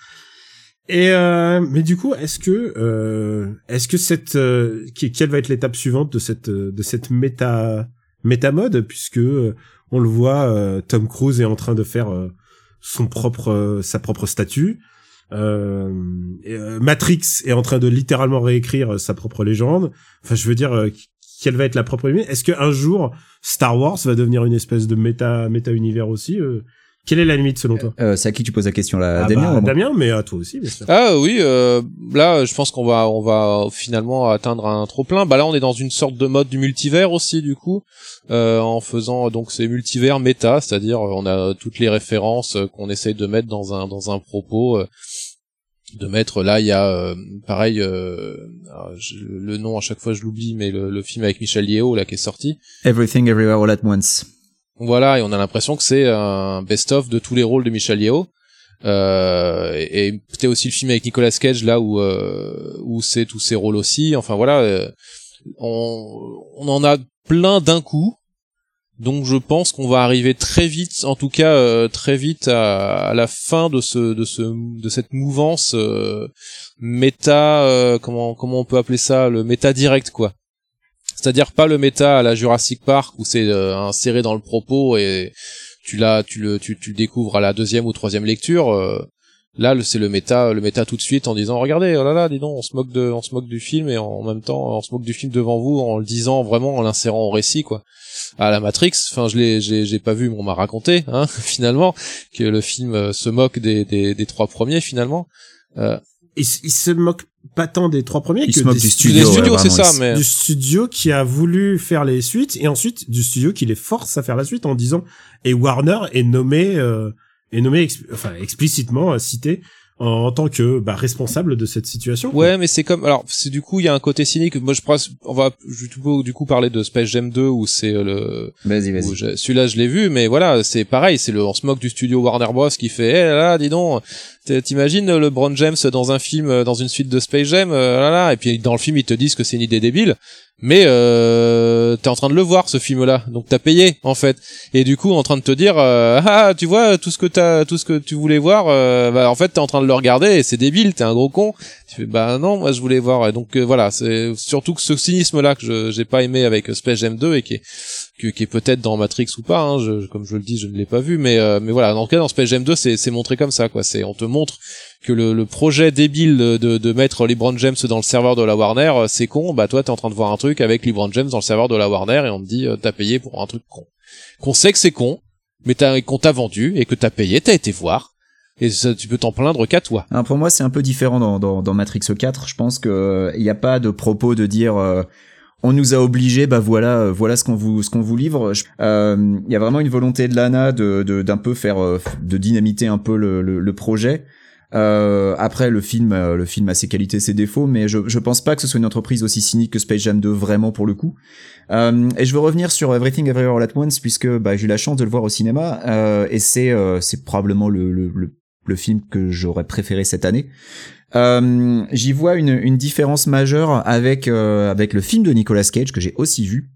Et euh, mais du coup, est-ce que euh, est-ce que cette euh, quelle va être l'étape suivante de cette euh, de cette méta méta mode puisque euh, on le voit, euh, Tom Cruise est en train de faire euh, son propre euh, sa propre statue. Matrix est en train de littéralement réécrire sa propre légende. Enfin, je veux dire, quelle va être la propre Est-ce qu'un jour Star Wars va devenir une espèce de méta méta univers aussi Quelle est la limite selon toi Euh, c'est à qui tu poses la question là, Ah Damien bah, moi Damien, mais à toi aussi, bien sûr. Ah oui, euh, là, je pense qu'on va on va finalement atteindre un trop plein. Bah là, on est dans une sorte de mode du multivers aussi, du coup, euh, en faisant donc ces multivers méta, c'est-à-dire euh, on a toutes les références euh, qu'on essaye de mettre dans un dans un propos. euh, de mettre là il y a euh, pareil euh, je- le nom à chaque fois je l'oublie mais le, le film avec Michel Yeo là qui est sorti Everything Everywhere All at Once. Voilà, et on a l'impression que c'est un best-of de tous les rôles de Michel Yeo. Euh, et c'était aussi le film avec Nicolas Cage là où euh, où c'est tous ses rôles aussi. Enfin voilà, euh, on, en a plein d'un coup. Donc je pense qu'on va arriver très vite, en tout cas euh, très vite à, la fin de ce de ce de cette mouvance euh, méta comment comment on peut appeler ça le méta direct quoi. C'est-à-dire pas le méta à la Jurassic Park où c'est euh, inséré dans le propos et tu l'as tu le tu, le découvres à la deuxième ou troisième lecture. euh, là c'est le méta le méta tout de suite en disant regardez oh là là dis donc on se moque de on se moque du film et en même temps on se moque du film devant vous en le disant vraiment en l'insérant au récit quoi à la Matrix. Enfin, je l'ai, j'ai, j'ai pas vu, mais on m'a raconté, hein, finalement, que le film euh, se moque des, des, des trois premiers, finalement. Euh, Il, se moque pas tant des trois premiers Il que se moque des du des studio. studios, ouais, c'est ça, mais du studio qui a voulu faire les suites et ensuite du studio qui les force à faire la suite en disant et Warner est nommé euh, est nommé enfin explicitement euh, cité en, en tant que bah, responsable de cette situation. quoi. Ouais, mais c'est comme alors c'est du coup il y a un côté cynique. Moi je pense on va du coup, du coup parler de Space Jam 2 où c'est euh, le Vas-y, où vas-y. je- celui-là je l'ai vu mais voilà, c'est pareil, c'est le on se moque du studio Warner Bros qui fait eh là, là dis donc t'imagines le Bron James dans un film euh, dans une suite de Space Jam euh, là là et puis dans le film ils te disent que c'est une idée débile. Mais euh, t'es en train de le voir ce film-là, donc t'as payé en fait, et du coup en train de te dire euh, ah tu vois tout ce que t'as tout ce que tu voulais voir, euh, bah en fait t'es en train de le regarder et c'est débile, t'es un gros con. Tu fais bah non moi je voulais voir, et donc euh, voilà c'est surtout que ce cynisme-là que j'ai pas aimé avec Space Jam 2 et qui est que- qui est peut-être dans Matrix ou pas, hein, je, comme je le dis je ne l'ai pas vu, mais euh, mais voilà dans le cas dans Space Jam 2 c'est montré comme ça quoi, c'est on te montre que le, le projet débile de, de, de mettre LeBron James dans le serveur de la Warner, euh, c'est con, bah toi t'es en train de voir un truc avec LeBron James dans le serveur de la Warner et on te dit euh, t'as payé pour un truc con. Qu'on sait que c'est con, mais qu'on t'a vendu et que t'as payé, t'as été voir. Et ça, tu peux t'en plaindre qu'à toi. Alors pour moi, c'est un peu différent dans, dans, dans Matrix 4. Je pense que il n'y a pas de propos de dire euh, on nous a obligés, bah voilà, voilà ce qu'on vous ce qu'on vous livre. Euh, Il y a vraiment une volonté de Lana de de- d'un peu faire euh, de dynamiter un peu le, le, le projet. Euh, après le film, euh, le film a ses qualités, ses défauts, mais je je pense pas que ce soit une entreprise aussi cynique que Space Jam 2 vraiment pour le coup. Euh, et je veux revenir sur Everything Everywhere All at Once puisque bah, j'ai eu la chance de le voir au cinéma euh, et c'est c'est probablement le, le, le le film que j'aurais préféré cette année. Euh, J'y vois une, une différence majeure avec euh, avec le film de Nicolas Cage que j'ai aussi vu.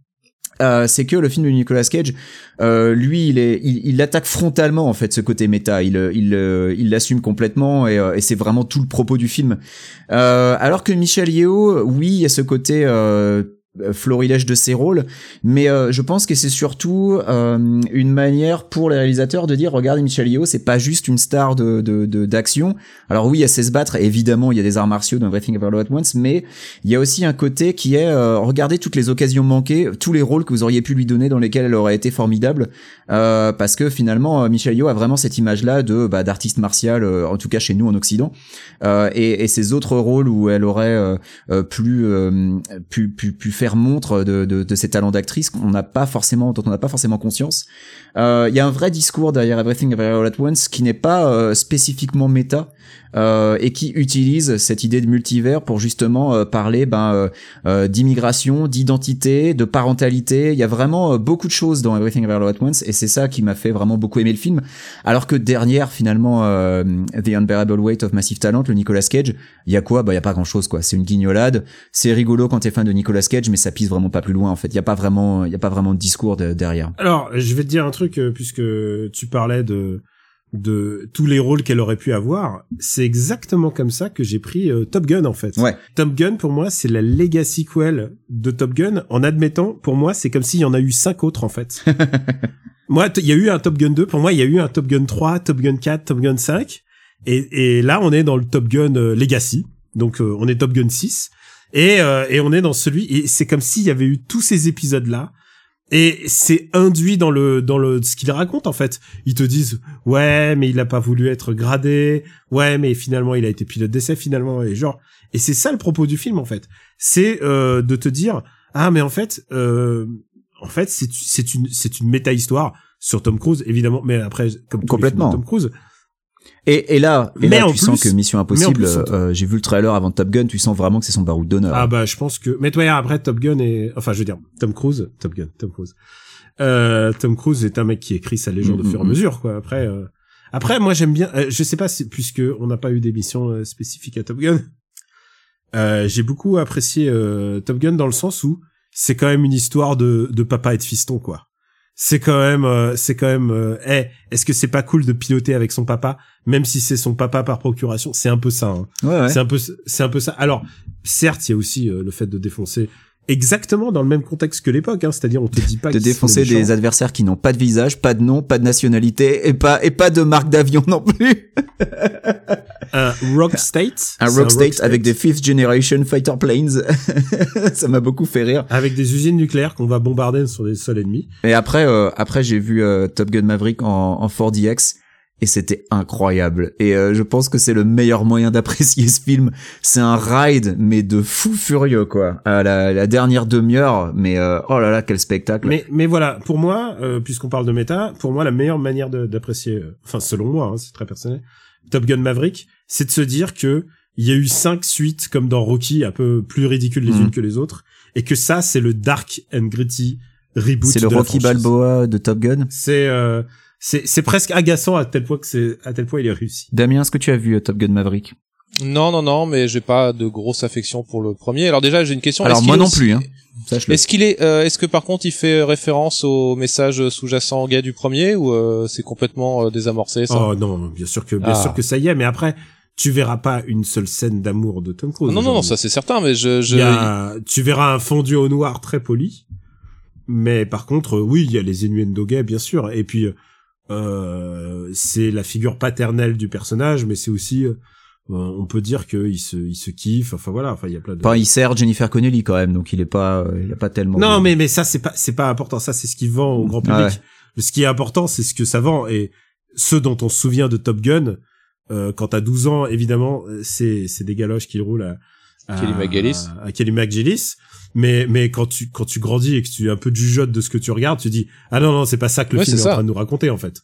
Euh, c'est que le film de Nicolas Cage, euh, lui, il est, il, il attaque frontalement en fait ce côté méta. Il, il, euh, il l'assume complètement et, euh, et c'est vraiment tout le propos du film. Euh, alors que Michel Yeo, oui, il y a ce côté florilège de ses rôles, mais euh, je pense que c'est surtout euh, une manière pour les réalisateurs de dire regardez Michel Yeo, c'est pas juste une star de de- de- d'action. Alors oui, a ses se battre, évidemment, il y a des arts martiaux dans Everything Everywhere All at Once, mais il y a aussi un côté qui est euh, regardez toutes les occasions manquées, tous les rôles que vous auriez pu lui donner dans lesquels elle aurait été formidable, euh, parce que finalement euh, Michel Yeo a vraiment cette image-là de bah, d'artiste martial, euh, en tout cas chez nous en Occident, euh, et, et ces autres rôles où elle aurait euh, euh, plus euh, pu, pu, pu faire montre de, de, de ses talents d'actrice qu'on n'a pas forcément dont on n'a pas forcément conscience. Euh, Il y a un vrai discours derrière Everything Everywhere All at Once qui n'est pas euh, spécifiquement méta euh, et qui utilise cette idée de multivers pour justement euh, parler ben, d'immigration, d'identité, de parentalité. Il y a vraiment beaucoup de choses dans Everything Everywhere All at Once et c'est ça qui m'a fait vraiment beaucoup aimer le film. Alors que dernière finalement The Unbearable Weight of Massive Talent, le Nicolas Cage, il y a quoi? Bah il y a pas grand chose quoi. C'est une guignolade. C'est rigolo quand t'es fan de Nicolas Cage, mais ça pisse vraiment pas plus loin en fait. Il y a pas vraiment, il y a pas vraiment de discours de- derrière. Alors, je vais te dire un truc euh, puisque tu parlais de de tous les rôles qu'elle aurait pu avoir. C'est exactement comme ça que j'ai pris euh, Top Gun en fait. Ouais. Top Gun pour moi c'est la legacy sequel de Top Gun en admettant pour moi c'est comme s'il y en a eu cinq autres en fait. moi il y a eu un Top Gun 2 pour moi il y a eu un Top Gun 3, Top Gun 4, Top Gun 5 et, et là on est dans le Top Gun euh, Legacy donc euh, on est Top Gun 6 et euh, et on est dans celui et c'est comme s'il y avait eu tous ces épisodes là et c'est induit dans le dans le ce qu'ils racontent en fait. Ils te disent ouais mais il a pas voulu être gradé, ouais mais finalement il a été pilote d'essai finalement et genre et c'est ça le propos du film en fait. C'est euh, de te dire ah mais en fait euh, en fait c'est c'est une c'est une méta histoire sur Tom Cruise évidemment mais après comme Complètement. Tom Cruise Et, et là, et Mais là en tu sens que Mission Impossible, te- euh, j'ai vu le trailer avant Top Gun, tu sens vraiment que c'est son baroud d'honneur. Ah bah je pense que mais toi après Top Gun et enfin je veux dire Tom Cruise Top Gun Tom Cruise. Euh, Tom Cruise est un mec qui écrit sa légende Mm, au fur et à mm, mesure quoi. Après euh, après moi j'aime bien euh, je sais pas si puisque on n'a pas eu d'émission euh, spécifique à Top Gun euh, j'ai beaucoup apprécié euh, Top Gun dans le sens où c'est quand même une histoire de de papa et de fiston quoi. C'est quand même euh, c'est quand même euh, hey, est-ce que c'est pas cool de piloter avec son papa même si c'est son papa par procuration c'est un peu ça hein. ouais, ouais. C'est un peu, c'est un peu ça. Alors, certes, il y a aussi euh, le fait de défoncer exactement dans le même contexte que l'époque, hein, c'est-à-dire on te dit pas de défoncer des adversaires qui n'ont pas de visage, pas de nom, pas de nationalité et pas et pas de marque d'avion non plus. un rock state, Un rock state avec des fifth generation fighter planes. ça m'a beaucoup fait rire. avec des usines nucléaires qu'on va bombarder sur des sols ennemis. Et après, euh, après j'ai vu euh, Top Gun Maverick en, en 4DX. Et c'était incroyable. Et euh, je pense que c'est le meilleur moyen d'apprécier ce film. C'est un ride, mais de fou furieux, quoi. À la, la dernière demi-heure, mais euh, oh là là, quel spectacle. Mais, mais voilà, pour moi, euh, puisqu'on parle de méta, pour moi, la meilleure manière d'apprécier, euh, enfin, selon moi, hein, c'est très personnel, Top Gun Maverick, c'est de se dire que il y a eu cinq suites comme dans Rocky, un peu plus ridicules les Mhm. unes que les autres, et que ça, c'est le dark and gritty reboot. c'est le de Rocky. Balboa de Top Gun? C'est, euh, c'est, c'est presque agaçant à tel point que c'est, à tel point il est réussi. Damien, est-ce que tu as vu euh, Top Gun Maverick? Non, non, non, mais j'ai pas de grosse affection pour le premier. Alors déjà, j'ai une question. Alors moi non aussi- plus, hein. Sache-le. Est-ce qu'il est, euh, est-ce que par contre il fait référence au message sous-jacent gay du premier ou euh, c'est complètement euh, désamorcé ça? Oh non, bien sûr que, bien Ah. sûr que ça y est, mais après, tu verras pas une seule scène d'amour de Tom Cruise. Non, non, non, ça c'est certain, mais je, je... Il y a- tu verras un fondu au noir très poli, mais par contre, euh, oui, il y a les innuendo gays, bien sûr. Et puis, euh, c'est la figure paternelle du personnage, mais c'est aussi, euh, on peut dire qu'il se, il se kiffe. Enfin voilà, enfin il y a plein de. Enfin, il sert Jennifer Connelly quand même, donc il est pas, euh, il a pas tellement. non, de- mais mais ça c'est pas, c'est pas important. Ça c'est ce qui vend au grand public. Ah ouais. Ce qui est important, c'est ce que ça vend et ce dont on se souvient de Top Gun. Euh, quand t'as 12 ans, évidemment, c'est c'est des galoches qui roulent à, à Kelly McGillis. à Kelly McGillis. Mais mais quand tu quand tu grandis et que tu es un peu jugeote de ce que tu regardes, tu dis ah non non c'est pas ça que le Ouais, film est, en train de nous raconter en fait.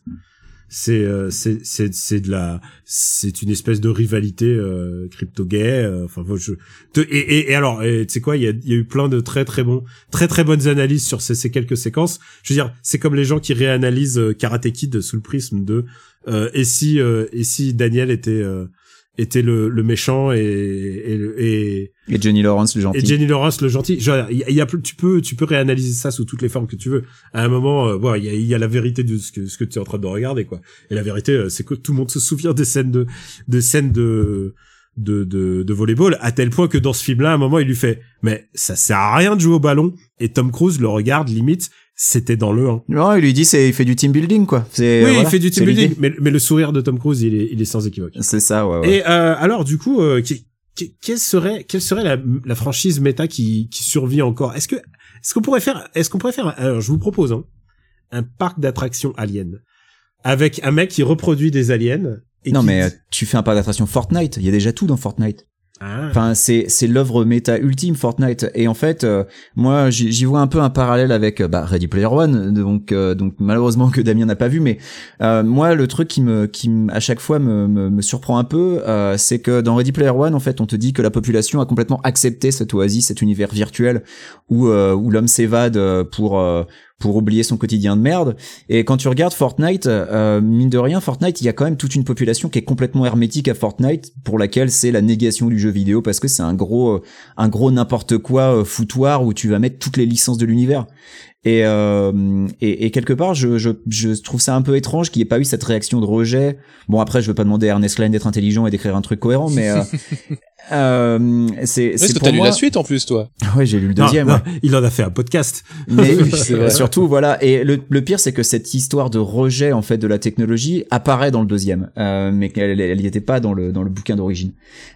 C'est euh, c'est c'est c'est de la c'est une espèce de rivalité euh, crypto gay. euh, Enfin moi, je te- et, et et alors tu sais quoi il y a il y a eu plein de très très bons très très bonnes analyses sur ces, ces quelques séquences. Je veux dire c'est comme les gens qui réanalysent euh, Karate Kid sous le prisme de euh, et si euh, et si Daniel était euh, était le, le méchant et et, et Et Jenny Lawrence le gentil. et Jenny Lawrence le gentil. Genre, il y a, plus- tu peux, tu peux réanalyser ça sous toutes les formes que tu veux. À un moment, euh, voilà, il y a, y a la vérité de ce que, ce que tu es en train de regarder, quoi. Et la vérité, euh, c'est que tout le monde se souvient des scènes de, de scènes de, de, de, de volleyball, à tel point que dans ce film-là, à un moment, il lui fait, mais ça sert à rien de jouer au ballon. Et Tom Cruise le regarde, limite, c'était dans le 1. Non, il lui dit c'est, il fait du team building quoi. C'est, Oui, voilà, il fait du team building, mais, mais le sourire de Tom Cruise, il est, il est sans équivoque. C'est ça, ouais. ouais. Et euh, alors du coup, euh, quelle serait quelle serait la, la franchise méta qui, qui survit encore? Est-ce que est-ce qu'on pourrait faire est-ce qu'on pourrait faire alors je vous propose hein, un parc d'attractions aliens avec un mec qui reproduit des aliens et non qui mais euh, tu fais un parc d'attraction Fortnite. Il y a déjà tout dans Fortnite. Ah. Enfin, c'est c'est l'œuvre méta ultime Fortnite. Et en fait, euh, moi, j'y vois un peu un parallèle avec euh, bah, Ready Player One. Donc, euh, donc malheureusement que Damien n'a pas vu, mais euh, moi, le truc qui me qui à chaque fois me, me, me surprend un peu, euh, c'est que dans Ready Player One, en fait, on te dit que la population a complètement accepté cette oasis, cet univers virtuel où euh, où l'homme s'évade pour pour oublier son quotidien de merde. Et quand tu regardes Fortnite, euh, mine de rien, Fortnite, il y a quand même toute une population qui est complètement hermétique à Fortnite, pour laquelle c'est la négation du jeu vidéo parce que c'est un gros, euh, un gros n'importe quoi euh, foutoir où tu vas mettre toutes les licences de l'univers. Et, euh, et, et quelque part, je, je, je trouve ça un peu étrange qu'il n'y ait pas eu cette réaction de rejet. Bon, après, je veux pas demander à Ernest Klein d'être intelligent et d'écrire un truc cohérent, mais euh, euh, c'est Parce c'est que pour lu moi. la suite en plus, toi. Ouais, j'ai lu le Non, deuxième. non, ouais. il en a fait un podcast. Mais oui, surtout voilà. Et le, le pire, c'est que cette histoire de rejet en fait de la technologie apparaît dans le deuxième, euh, mais qu'elle elle n'y était pas dans le dans le bouquin d'origine.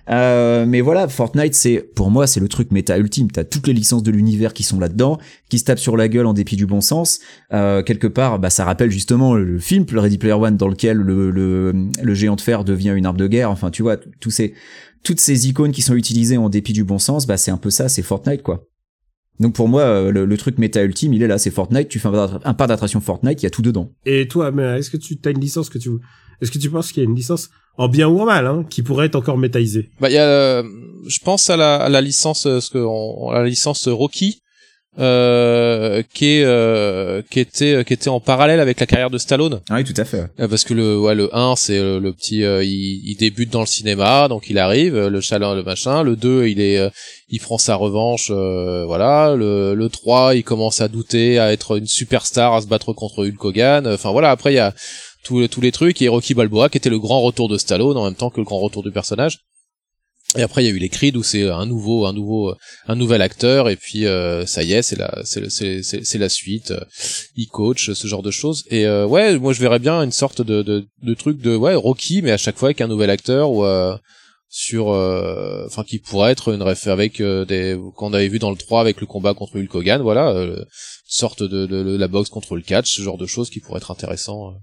Euh, mais voilà, Fortnite, c'est pour moi c'est le truc méta ultime. T'as toutes les licences de l'univers qui sont là-dedans, qui se tapent sur la gueule en dépit du bon sens. Euh, quelque part, bah ça rappelle justement le film Ready Player One dans lequel le le, le géant de fer devient une arme de guerre. Enfin, tu vois, tous ces toutes ces icônes qui sont utilisées en dépit du bon sens, bah c'est un peu ça, c'est Fortnite quoi. Donc pour moi, euh, le, le truc méta ultime, il est là, c'est Fortnite. Tu fais un un parc d'attraction Fortnite, il y a tout dedans. Et toi, mais est-ce que tu as une licence que tu est-ce que tu penses qu'il y a une licence en bien ou en mal hein, qui pourrait être encore métaisée Bah, il y a, euh, je pense à la, à la licence, euh, ce que on, à la licence Rocky, euh, qui est, euh, qui était, qui était en parallèle avec la carrière de Stallone. Ah oui, tout à fait. Euh, Parce que le, ouais, le 1, c'est le, le petit, euh, il, il débute dans le cinéma, donc il arrive, euh, le chaleur, le machin. Le 2, il est, euh, il prend sa revanche, euh, voilà. Le, le 3, il commence à douter, à être une superstar, à se battre contre Hulk Hogan. Enfin voilà, après il y a tous, tous les trucs. Et Rocky Balboa, qui était le grand retour de Stallone en même temps que le grand retour du personnage. Et après il y a eu les Creed où c'est un nouveau, un nouveau, un nouvel acteur. Et puis euh, ça y est, c'est la, c'est, c'est, c'est, la suite. euh, il coach, ce genre de choses. Et euh, ouais, moi je verrais bien une sorte de, de, de truc de ouais Rocky, mais à chaque fois avec un nouvel acteur ou euh, sur, euh, enfin qui pourrait être une ref avec euh, des qu'on avait vu dans le 3 avec le combat contre Hulk Hogan, voilà, euh, sorte de, de, de la boxe contre le catch, ce genre de choses qui pourrait être intéressant euh,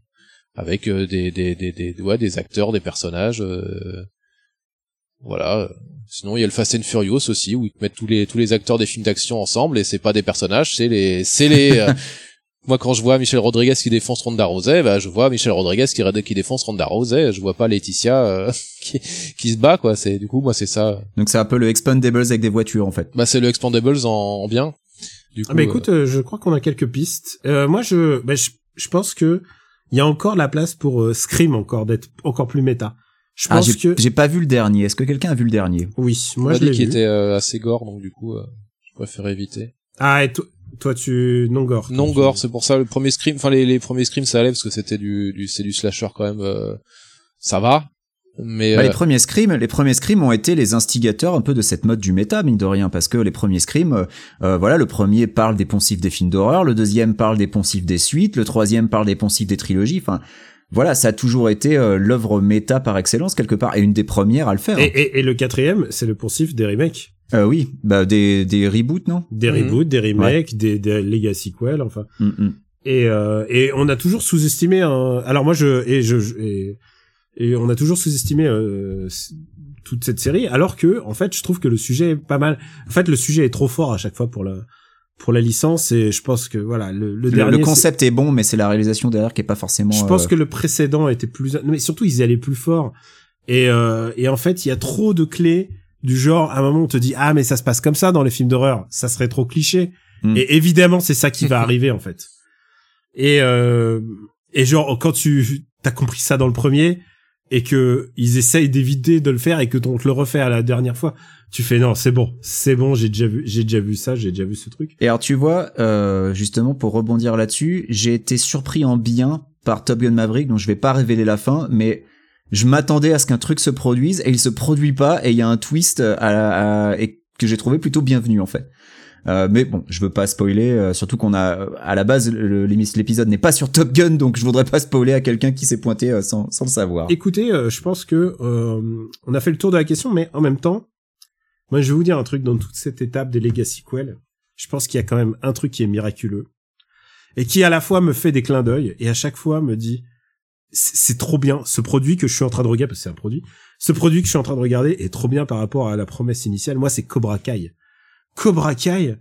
avec euh, des, des, des, des, ouais, des acteurs, des personnages. euh, voilà. Sinon, il y a le Fast and Furious aussi, où ils te mettent tous les tous les acteurs des films d'action ensemble, et c'est pas des personnages, c'est les c'est les. euh, moi, quand je vois Michel Rodriguez qui défonce Ronda Rousey, bah, je vois Michel Rodriguez qui, qui défonce Ronda Rousey. Je vois pas Laetitia euh, qui, qui se bat, quoi. C'est du coup, moi, c'est ça. Donc c'est un peu le Expandables avec des voitures en fait. Bah, c'est le Expandables en, en bien. Du coup, Ah bah écoute, euh, je crois qu'on a quelques pistes. Euh, moi, je, bah, je, je pense que il y a encore la place pour euh, Scream encore d'être encore plus méta. Je Ah, pense que j'ai pas vu le dernier. Est-ce que quelqu'un a vu le dernier? Oui, moi je dit l'ai qu'il vu. était euh, assez gore, donc du coup, euh, je préfère éviter. Ah et toi, toi tu non gore. Non gore, c'est pour ça le premier scream, enfin les, les premiers screams ça allait parce que c'était du, du c'est du slasher quand même, euh, ça va. Mais Bah, euh, les premiers scrims, les premiers scrims ont été les instigateurs un peu de cette mode du méta, mine de rien, parce que les premiers scrims, euh, euh, voilà, le premier parle des poncifs des films d'horreur, le deuxième parle des poncifs des suites, le troisième parle des poncifs des trilogies. Enfin, voilà, ça a toujours été euh, l'œuvre méta par excellence quelque part, et une des premières à le faire. Et, et, et le quatrième, c'est le poursuivre des remakes, Euh, oui, bah des des reboots, non? Des Mhm. reboots, des remakes, des, des legacy sequels, enfin. Mm, mm. Et, euh, et on a toujours sous-estimé un... Alors moi je et je, et, et on a toujours sous-estimé euh, toute cette série alors que en fait je trouve que le sujet est pas mal. En fait le sujet est trop fort à chaque fois pour la pour la licence et je pense que voilà le, le Le, dernier le concept est bon, mais c'est la réalisation derrière qui est pas forcément. je pense euh, que le précédent était plus mais surtout ils y allaient plus fort et euh, et en fait il y a trop de clés du genre à un moment on te dit ah mais ça se passe comme ça dans les films d'horreur ça serait trop cliché Mm. et évidemment c'est ça qui va arriver en fait et euh, et genre quand tu t'as compris ça dans le premier et que ils essayent d'éviter de le faire et que on te le refait à la dernière fois tu fais non c'est bon c'est bon j'ai déjà vu j'ai déjà vu ça j'ai déjà vu ce truc Et alors tu vois, euh, justement pour rebondir là-dessus, j'ai été surpris en bien par Top Gun Maverick, dont je vais pas révéler la fin, mais je m'attendais à ce qu'un truc se produise et il se produit pas et il y a un twist à, la- à- et que j'ai trouvé plutôt bienvenu en fait. Euh, mais bon, je veux pas spoiler, euh, surtout qu'on a à la base l'épisode n'est pas sur Top Gun, donc je voudrais pas spoiler à quelqu'un qui s'est pointé euh, sans, sans le savoir. Écoutez, euh, je pense que euh, on a fait le tour de la question, mais en même temps, moi je vais vous dire un truc dans toute cette étape des Legacy Quell. Je pense qu'il y a quand même un truc qui est miraculeux et qui à la fois me fait des clins d'œil et à chaque fois me dit c'est trop bien ce produit que je suis en train de regarder parce que c'est un produit. Ce produit que je suis en train de regarder est trop bien par rapport à la promesse initiale. Moi, c'est Cobra Kai. Cobra Kai,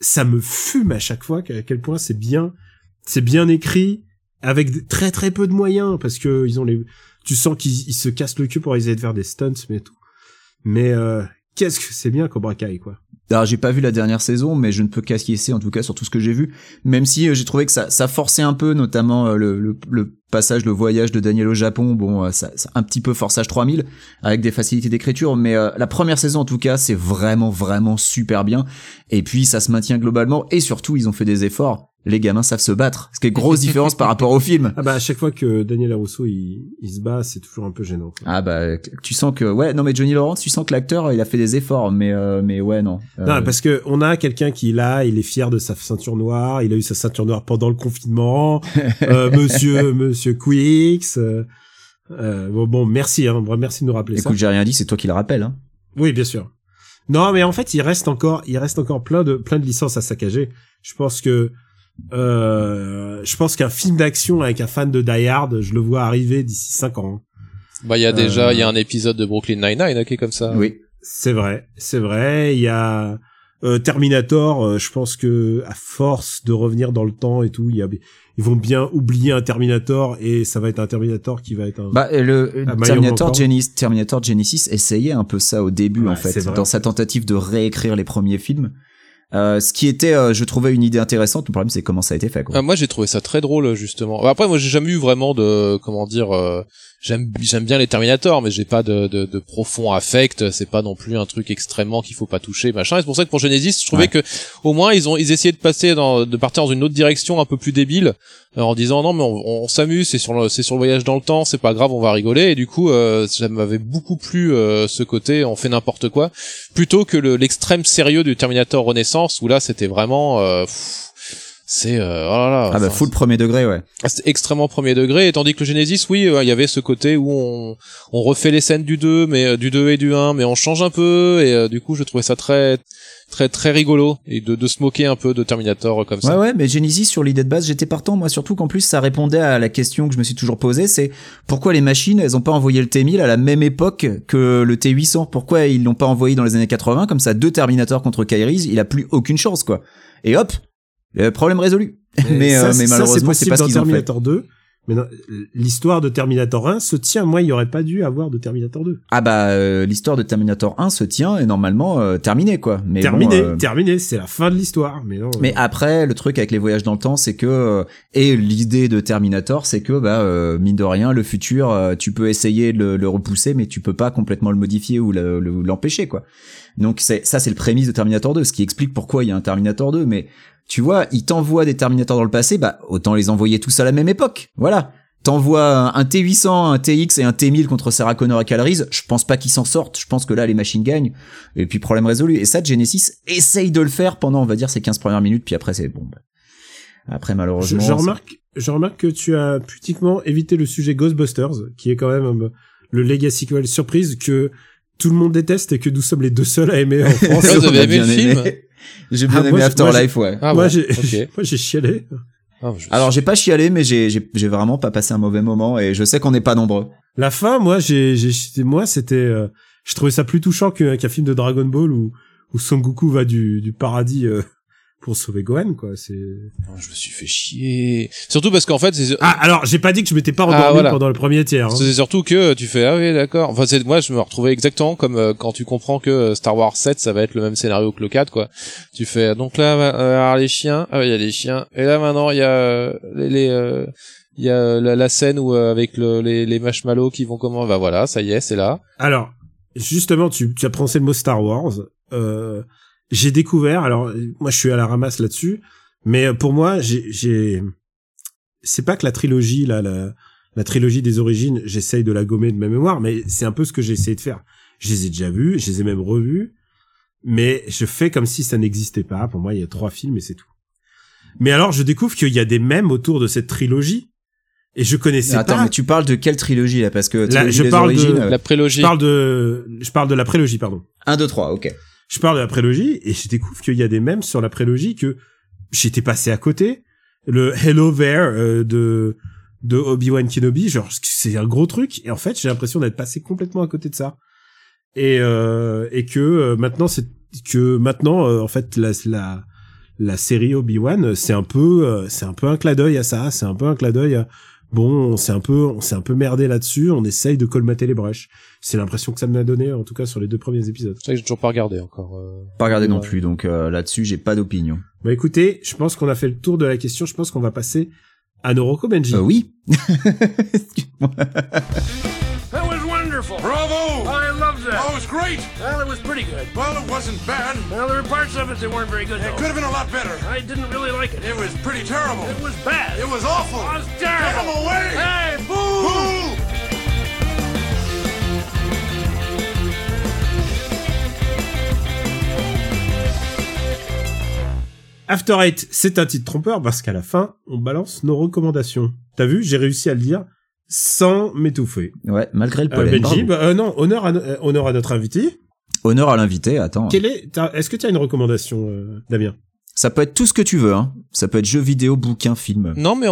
ça me fume à chaque fois à quel point c'est bien, c'est bien écrit avec très très peu de moyens parce que ils ont les tu sens qu'ils ils se cassent le cul pour essayer de faire des stunts mais tout mais euh, qu'est-ce que c'est bien Cobra Kai quoi Alors j'ai pas vu la dernière saison, mais je ne peux qu'acquiescer en tout cas sur tout ce que j'ai vu. Même si euh, j'ai trouvé que ça, ça forçait un peu, notamment euh, le, le passage, le voyage de Daniel au Japon. Bon, euh, ça, un petit peu forçage 3000 avec des facilités d'écriture, mais euh, la première saison en tout cas, c'est vraiment vraiment super bien. Et puis ça se maintient globalement, et surtout ils ont fait des efforts. Les gamins savent se battre, ce qui est grosse différence par rapport au film. ah bah à chaque fois que Daniel Larousseau il, il se bat c'est toujours un peu gênant quoi. Ah bah tu sens que ouais non mais Johnny Lawrence tu sens que l'acteur il a fait des efforts mais euh, mais ouais non. Euh, Non, parce que on a quelqu'un qui là, il est fier de sa ceinture noire. Il a eu sa ceinture noire pendant le confinement. Euh, monsieur, Monsieur Quix. euh, euh, bon, bon, merci, hein, merci de nous rappeler ça. écoute j'ai rien dit c'est toi qui le rappelle hein. Oui, bien sûr. Non, mais en fait, il reste encore, il reste encore plein de plein de licences à saccager. Je pense que, euh, je pense qu'un film d'action avec un fan de Die Hard, je le vois arriver d'ici cinq ans. hein. bah il y a déjà Euh, il y a un épisode de Brooklyn Nine-Nine hein, qui est comme ça. Oui. C'est vrai, c'est vrai. Il y a euh, Terminator. euh, je pense que à force de revenir dans le temps et tout, il y a, ils vont bien oublier un Terminator et ça va être un Terminator qui va être un. Bah euh, le Terminator. Genesis, Terminator Genesis essayait un peu ça au début Ouais, en fait vrai. dans sa tentative de réécrire les premiers films. Euh, ce qui était, euh, je trouvais une idée intéressante. Le problème, c'est comment ça a été fait. Quoi. Ah, moi j'ai trouvé ça très drôle justement. Bah, Après moi j'ai jamais eu vraiment de comment dire euh, j'aime j'aime bien les Terminator mais j'ai pas de, de, de profond affect, c'est pas non plus un truc extrêmement qu'il faut pas toucher machin. Et c'est pour ça que pour Genesis, je trouvais Ouais. que au moins ils ont ils essayaient de passer dans de partir dans une autre direction un peu plus débile euh, en disant non mais on, on s'amuse, c'est sur le c'est sur le voyage dans le temps, c'est pas grave, on va rigoler et du coup euh, ça m'avait beaucoup plu euh, ce côté on fait n'importe quoi plutôt que le l'extrême sérieux du Terminator Renaissance où là c'était vraiment euh, pff, c'est euh, oh là là. Ah bah full premier degré, ouais. ah, C'était extrêmement premier degré, et tandis que le Genesis, oui, euh, il y avait ce côté où on, on refait les scènes du 2, mais euh, du 2 et du 1, mais on change un peu, et euh, du coup, je trouvais ça très, très, très rigolo, et de, de se moquer un peu de Terminator comme Ouais ça. ouais, mais Genesis sur l'idée de base, j'étais partant moi surtout qu'en plus ça répondait à la question que je me suis toujours posée, c'est pourquoi les machines, elles ont pas envoyé le T1000 à la même époque que le T800? Pourquoi ils l'ont pas envoyé dans les années 80 comme ça deux Terminators contre Kairis, il a plus aucune chance quoi. Et hop, le problème résolu. mais ça, euh, mais malheureusement, c'est pas ce dans qu'ils ont fait. Terminator 2. Mais l'histoire de Terminator 1 se tient. Moi, il y aurait pas dû avoir de Terminator 2. Ah bah euh, l'histoire de Terminator 1 se tient et normalement euh, terminée quoi. Mais terminé, bon, euh, terminé. C'est la fin de l'histoire. Mais non. euh, Mais après, le truc avec les voyages dans le temps, c'est que euh, et l'idée de Terminator, c'est que bah euh, mine de rien, le futur, euh, tu peux essayer de le, le repousser, mais tu peux pas complètement le modifier ou le- le- l'empêcher quoi. Donc c'est ça, c'est le prémisse de Terminator 2, ce qui explique pourquoi il y a un Terminator 2. Mais tu vois, il t'envoie des Terminators dans le passé, bah autant les envoyer tous à la même époque. Voilà. T'envoies un T800, un TX et un T1000 contre Sarah Connor et Calories, je pense pas qu'ils s'en sortent, je pense que là les machines gagnent, et puis problème résolu. Et ça, Genesis essaye de le faire pendant, on va dire, ces 15 premières minutes, puis après c'est bon. Après malheureusement... je remarque, je remarque que tu as pudiquement évité le sujet Ghostbusters, qui est quand même euh, le Legacy surprise que tout le monde déteste et que nous sommes les deux seuls à aimer en France. Vous avez aimé le bien film aimé. J'ai bien Ah, aimé moi, Afterlife, ouais. Ah moi, bon, j'ai, ok. moi, j'ai chialé. Ah, je- Alors j'ai pas chialé, mais j'ai j'ai j'ai vraiment pas passé un mauvais moment, et je sais qu'on n'est pas nombreux. La fin, moi, j'ai, j'ai, moi, c'était, euh, je trouvais ça plus touchant qu'un, qu'un film de Dragon Ball où, où Son Goku va du, du paradis euh, pour sauver Gohan, quoi. C'est. Ah, je me suis fait chier. Surtout parce qu'en fait, c'est Ah, alors, j'ai pas dit que je m'étais pas endormi Ah, voilà. pendant le premier tiers. hein. c'est surtout que tu fais ah oui d'accord. Enfin c'est moi je me retrouvais exactement comme euh, quand tu comprends que euh, Star Wars 7 ça va être le même scénario que le 4 quoi. Tu fais donc là euh, les chiens, ah oui, il y a les chiens et là maintenant il y a euh, les les, euh, il y a la, la scène où avec le, les les marshmallows qui vont comment bah voilà, ça y est, c'est là. Alors, justement, tu, tu as prononcé le mot Star Wars. Euh, j'ai découvert, alors moi je suis à la ramasse là-dessus, mais euh, pour moi, j'ai, j'ai, c'est pas que la trilogie, là, la, la trilogie des origines, j'essaye de la gommer de ma mémoire, mais c'est un peu ce que j'ai essayé de faire. Je les ai déjà vus, je les ai même revus, mais je fais comme si ça n'existait pas. Pour moi, il y a trois films et c'est tout. Mais alors, je découvre qu'il y a des mèmes autour de cette trilogie, et je connaissais Attends, pas. mais tu parles de quelle trilogie là? Parce que je parle de- origines, euh, La prélogie. Je parle de, je parle de la prélogie, pardon. 1, 2, 3, ok. Je parle de la prélogie et je découvre qu'il y a des mèmes sur la prélogie que j'étais passé à côté. Le Hello There euh, de de Obi-Wan Kenobi, genre c'est un gros truc et en fait j'ai l'impression d'être passé complètement à côté de ça. Et euh, et que euh, maintenant c'est que maintenant euh, en fait la la la série Obi-Wan c'est un peu c'est un peu un clin à ça, c'est un peu un clin à bon, on s'est un peu on s'est un peu merdé là-dessus, on essaye de colmater les brèches. C'est l'impression que ça m'a donné en tout cas sur les deux premiers épisodes. C'est vrai que j'ai toujours pas regardé encore. euh. Pas regardé non plus, donc euh, là-dessus j'ai pas d'opinion. Bah écoutez, je pense qu'on a fait le tour de la question. Je pense qu'on va passer à Noroko Benji. Euh, oui. Excuse-moi. That was wonderful. Bravo! I loved that. Oh, it was great! Well, it was pretty good. Well, it wasn't bad. Well, there were parts of it that weren't very good, It though. could have been a lot better. I didn't really like it. It was pretty terrible. It was bad. It was awful. It was Get him terrible. away! Hey, boo! After Eight, c'est un titre trompeur parce qu'à la fin, on balance nos recommandations. T'as vu, j'ai réussi à le dire sans m'étouffer. Ouais, malgré le Euh, pollen. Benji, bah, euh, non, honneur à, no- euh, honneur à notre invité. Honneur à l'invité, attends. Quel est, est-ce que tu as une recommandation, euh, Damien? Ça peut être tout ce que tu veux, hein. Ça peut être jeu vidéo, bouquin, film. Non, mais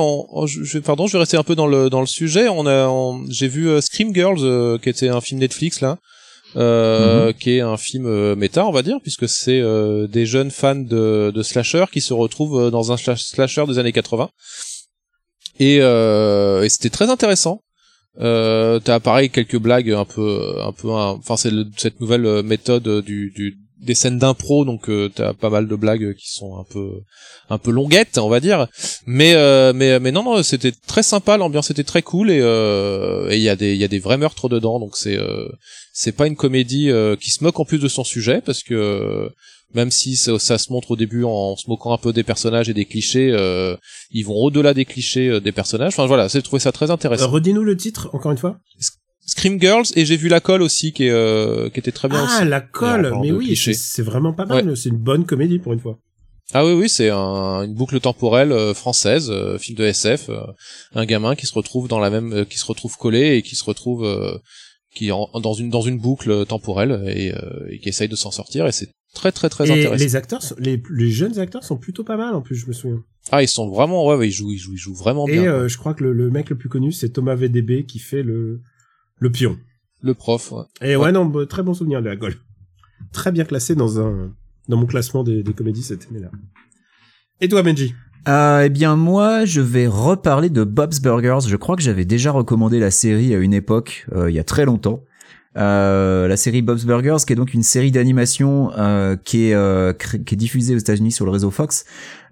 je, je- pardon, je vais rester un peu dans le dans le sujet. On a, j'ai vu euh, Scream Girls, euh, qui était un film Netflix là, euh, qui est un film euh, méta, on va dire, puisque c'est euh, des jeunes fans de, de slasher qui se retrouvent euh, dans un slash- slasher des années 80. Et, euh, et c'était très intéressant. Euh, t'as pareil quelques blagues un peu, un peu, enfin c'est le- cette nouvelle méthode du, du des scènes d'impro, donc euh, t'as pas mal de blagues qui sont un peu, un peu longuettes, on va dire. Mais euh, mais mais non non, c'était très sympa, l'ambiance était très cool et euh, et il y a des il y a des vrais meurtres dedans, donc c'est euh, c'est pas une comédie euh, qui se moque en plus de son sujet parce que euh, même si ça, ça se montre au début en, se moquant un peu des personnages et des clichés, euh, ils vont au-delà des clichés euh, des personnages. Enfin voilà, j'ai trouvé ça très Euh, intéressant. Redis-nous le titre, encore une fois. Scream Girls et j'ai vu La Colle aussi qui est euh, qui était très bien Ah, aussi. la Et en colle. Mais oui, c'est vraiment pas mal. C'est une bonne comédie pour une fois. Ah oui, oui, c'est un, une boucle temporelle euh, française, euh, film de SF, euh, un gamin qui se retrouve dans la même, euh, qui se retrouve collé et qui se retrouve euh, qui en- dans une dans une boucle temporelle et, euh, et qui essaye de s'en sortir et c'est très très très Et intéressant. les acteurs, sont- les, les jeunes acteurs sont plutôt pas mal en plus, je me souviens. Ah, ils sont vraiment, ouais, ouais, ils jouent, ils jouent, ils jouent vraiment Et bien. euh, je crois que le, le mec le plus connu, c'est Thomas VDB qui fait le le pion. Le prof. ouais. Et ouais, non, bah, très bon souvenir de la Gaule. Très bien classé dans un dans mon classement des, des comédies cette année-là. Et toi, Benji? Euh, eh bien moi, je vais reparler de Bob's Burgers. Je crois que j'avais déjà recommandé la série à une époque, euh, il y a très longtemps. Euh, la série Bob's Burgers, qui est donc une série d'animation euh, qui est euh, qui est diffusée aux États-Unis sur le réseau Fox,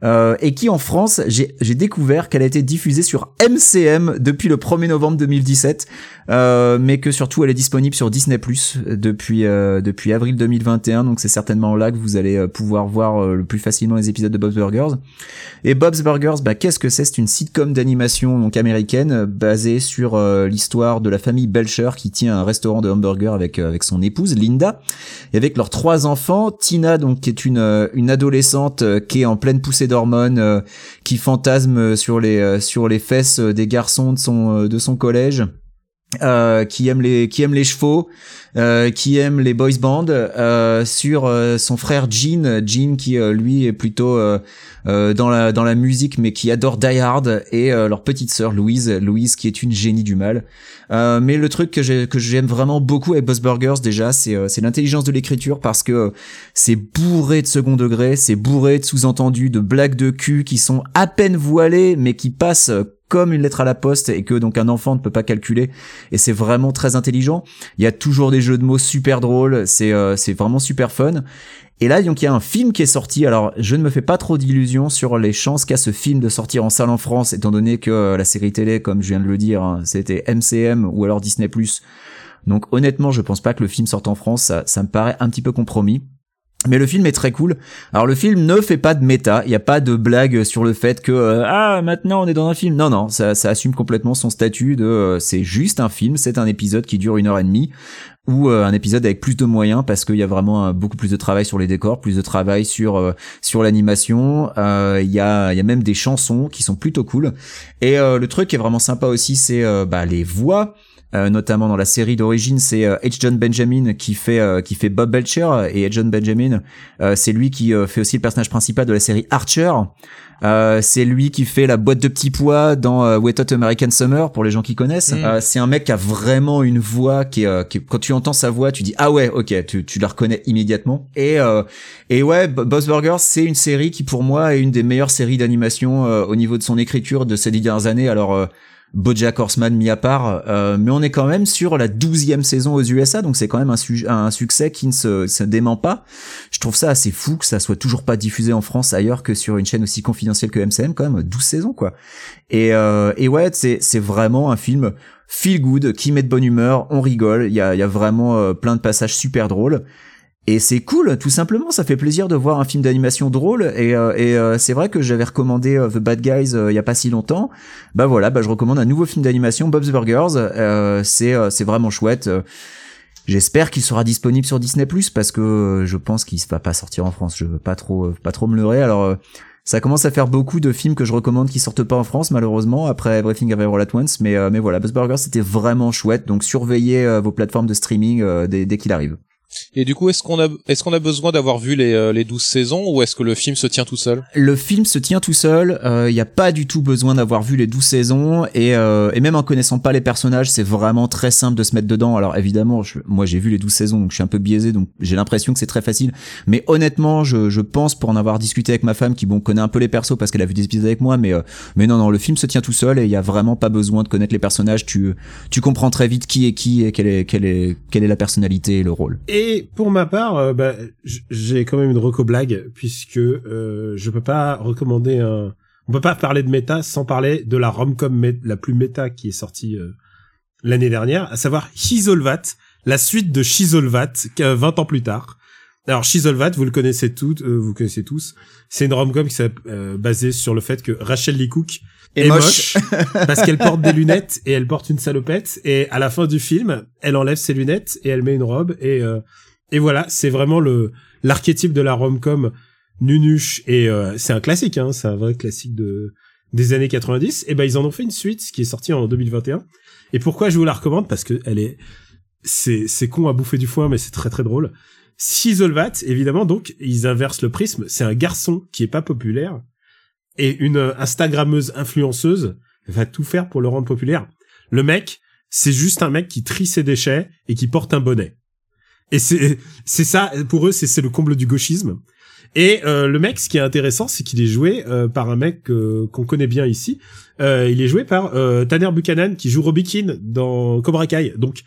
euh, et qui en France, j'ai découvert qu'elle a été diffusée sur MCM depuis le 1er novembre 2017, euh, mais que surtout elle est disponible sur Disney Plus depuis depuis avril 2021. Donc c'est certainement là que vous allez pouvoir voir le plus facilement les épisodes de Bob's Burgers. Et Bob's Burgers, bah, qu'est-ce que c'est? C'est une sitcom d'animation donc américaine basée sur l'histoire de la famille Belcher qui tient un restaurant de hamburgers avec euh, avec son épouse Linda et avec leurs trois enfants. Tina donc qui est une euh, une adolescente euh, qui est en pleine poussée d'hormones, qui fantasme sur les sur les fesses des garçons de son de son collège. Euh, qui aime les qui aime les chevaux, euh, qui aime les boys bands, euh, sur euh, son frère Gene, Gene qui euh, lui est plutôt dans la dans la musique mais qui adore Die Hard et leur petite sœur Louise, Louise qui est une génie du mal. Mais le truc que j'ai que j'aime vraiment beaucoup avec Buzz Burgers déjà, c'est c'est l'intelligence de l'écriture parce que c'est bourré de second degré, c'est bourré de sous-entendus, de blagues de cul qui sont à peine voilées mais qui passent comme une lettre à la poste et que donc un enfant ne peut pas calculer et c'est vraiment très intelligent. Il y a toujours des jeux de mots super drôles, c'est euh, c'est vraiment super fun. Et là donc il y a un film qui est sorti. Alors je ne me fais pas trop d'illusions sur les chances qu'a ce film de sortir en salle en France étant donné que euh, la série télé comme je viens de le dire, hein, c'était MCM ou alors Disney+. Donc honnêtement, je pense pas que le film sorte en France, ça, ça me paraît un petit peu compromis. Mais le film est très cool. Alors le film ne fait pas de méta, il n'y a pas de blague sur le fait que euh, ah maintenant on est dans un film. Non non, ça, assume complètement son statut de euh, c'est juste un film, c'est un épisode qui dure une heure et demie ou euh, un épisode avec plus de moyens parce qu'il y a vraiment euh, beaucoup plus de travail sur les décors, plus de travail sur sur l'animation. Il y a il y a même des chansons qui sont plutôt cool. Et le truc qui est vraiment sympa aussi, c'est bah, les voix. Euh, notamment dans la série d'origine, c'est euh, H. John Benjamin qui fait euh, qui fait Bob Belcher et H. John Benjamin, euh, c'est lui qui euh, fait aussi le personnage principal de la série Archer. Euh, c'est lui qui fait la boîte de petits pois dans euh, Wet Hot American Summer pour les gens qui connaissent. Mm. Euh, c'est un mec qui a vraiment une voix qui est, euh, qui quand tu entends sa voix, tu dis ah ouais ok tu, tu la reconnais immédiatement. Et euh, et ouais Bo- Boss Burgers c'est une série qui pour moi est une des meilleures séries d'animation euh, au niveau de son écriture de ces dix dernières années. Alors euh, BoJack Horseman mis à part, euh, mais on est quand même sur la douzième saison aux USA, donc c'est quand même un, un succès qui ne se, se dément pas. Je trouve ça assez fou que ça soit toujours pas diffusé en France ailleurs que sur une chaîne aussi confidentielle que MCM, quand même 12 saisons quoi. Et, euh, et ouais, c'est vraiment un film feel good qui met de bonne humeur, on rigole, il y a, y a vraiment euh, plein de passages super drôles. Et c'est cool, tout simplement, ça fait plaisir de voir un film d'animation drôle. Et, euh, et euh, c'est vrai que j'avais recommandé euh, The Bad Guys euh, il y a pas si longtemps. Bah voilà, bah je recommande un nouveau film d'animation, Bob's Burgers. Euh, c'est c'est vraiment chouette. J'espère qu'il sera disponible sur Disney parce que je pense qu'il va pas sortir en France. Je veux pas trop pas trop me leurrer. Alors ça commence à faire beaucoup de films que je recommande qui sortent pas en France malheureusement après Everything Everywhere at Once. Mais mais voilà, Buzz Burgers c'était vraiment chouette. Donc surveillez vos plateformes de streaming dès, dès qu'il arrive. Et du coup, est-ce qu'on a, est-ce qu'on a besoin d'avoir vu les, euh, les 12 saisons ou est-ce que le film se tient tout seul? Le film se tient tout seul, il n'y a pas du tout besoin d'avoir vu les 12 saisons, et, euh, et même en connaissant pas les personnages, c'est vraiment très simple de se mettre dedans. Alors évidemment, je- moi j'ai vu les 12 saisons, donc je suis un peu biaisé, donc j'ai l'impression que c'est très facile. Mais honnêtement, je, je pense, pour en avoir discuté avec ma femme, qui bon connaît un peu les persos parce qu'elle a vu des épisodes avec moi, mais, euh, mais non, non, le film se tient tout seul, et il y a vraiment pas besoin de connaître les personnages, tu, tu comprends très vite qui est qui, et quelle est, quelle est, quelle est la personnalité et le rôle. Et pour ma part, euh, bah, j'ai quand même une reco blague puisque euh, je peux pas recommander un. On peut pas parler de méta sans parler de la romcom la plus méta qui est sortie euh, l'année dernière, à savoir Hisolvat, la suite de Shisolvat, qu'à 20 ans plus tard. Alors Shisolvat, vous le connaissez toutes, euh, vous connaissez tous. C'est une romcom qui s'est euh, basée sur le fait que Rachel Lee Cook Et moche. moche parce qu'elle porte des lunettes et elle porte une salopette et à la fin du film elle enlève ses lunettes et elle met une robe et euh, et voilà c'est vraiment le l'archétype de la rom-com Nunuche et euh, c'est un classique, hein, c'est un vrai classique de des années 90. Et ben ils en ont fait une suite qui est sortie en 2021. Et pourquoi je vous la recommande? Parce que elle est c'est c'est con à bouffer du foin, mais c'est très très drôle. Sisolvat, évidemment, donc ils inversent le prisme. C'est un garçon qui est pas populaire et une Instagrammeuse influenceuse va tout faire pour le rendre populaire. Le mec, c'est juste un mec qui trie ses déchets et qui porte un bonnet. Et c'est c'est ça pour eux, c'est c'est le comble du gauchisme. Et euh, le mec, ce qui est intéressant, c'est qu'il est joué euh, par un mec euh, qu'on connaît bien ici. Euh, il est joué par euh, Tanner Buchanan qui joue Robbie Keane dans Cobra Kai. Donc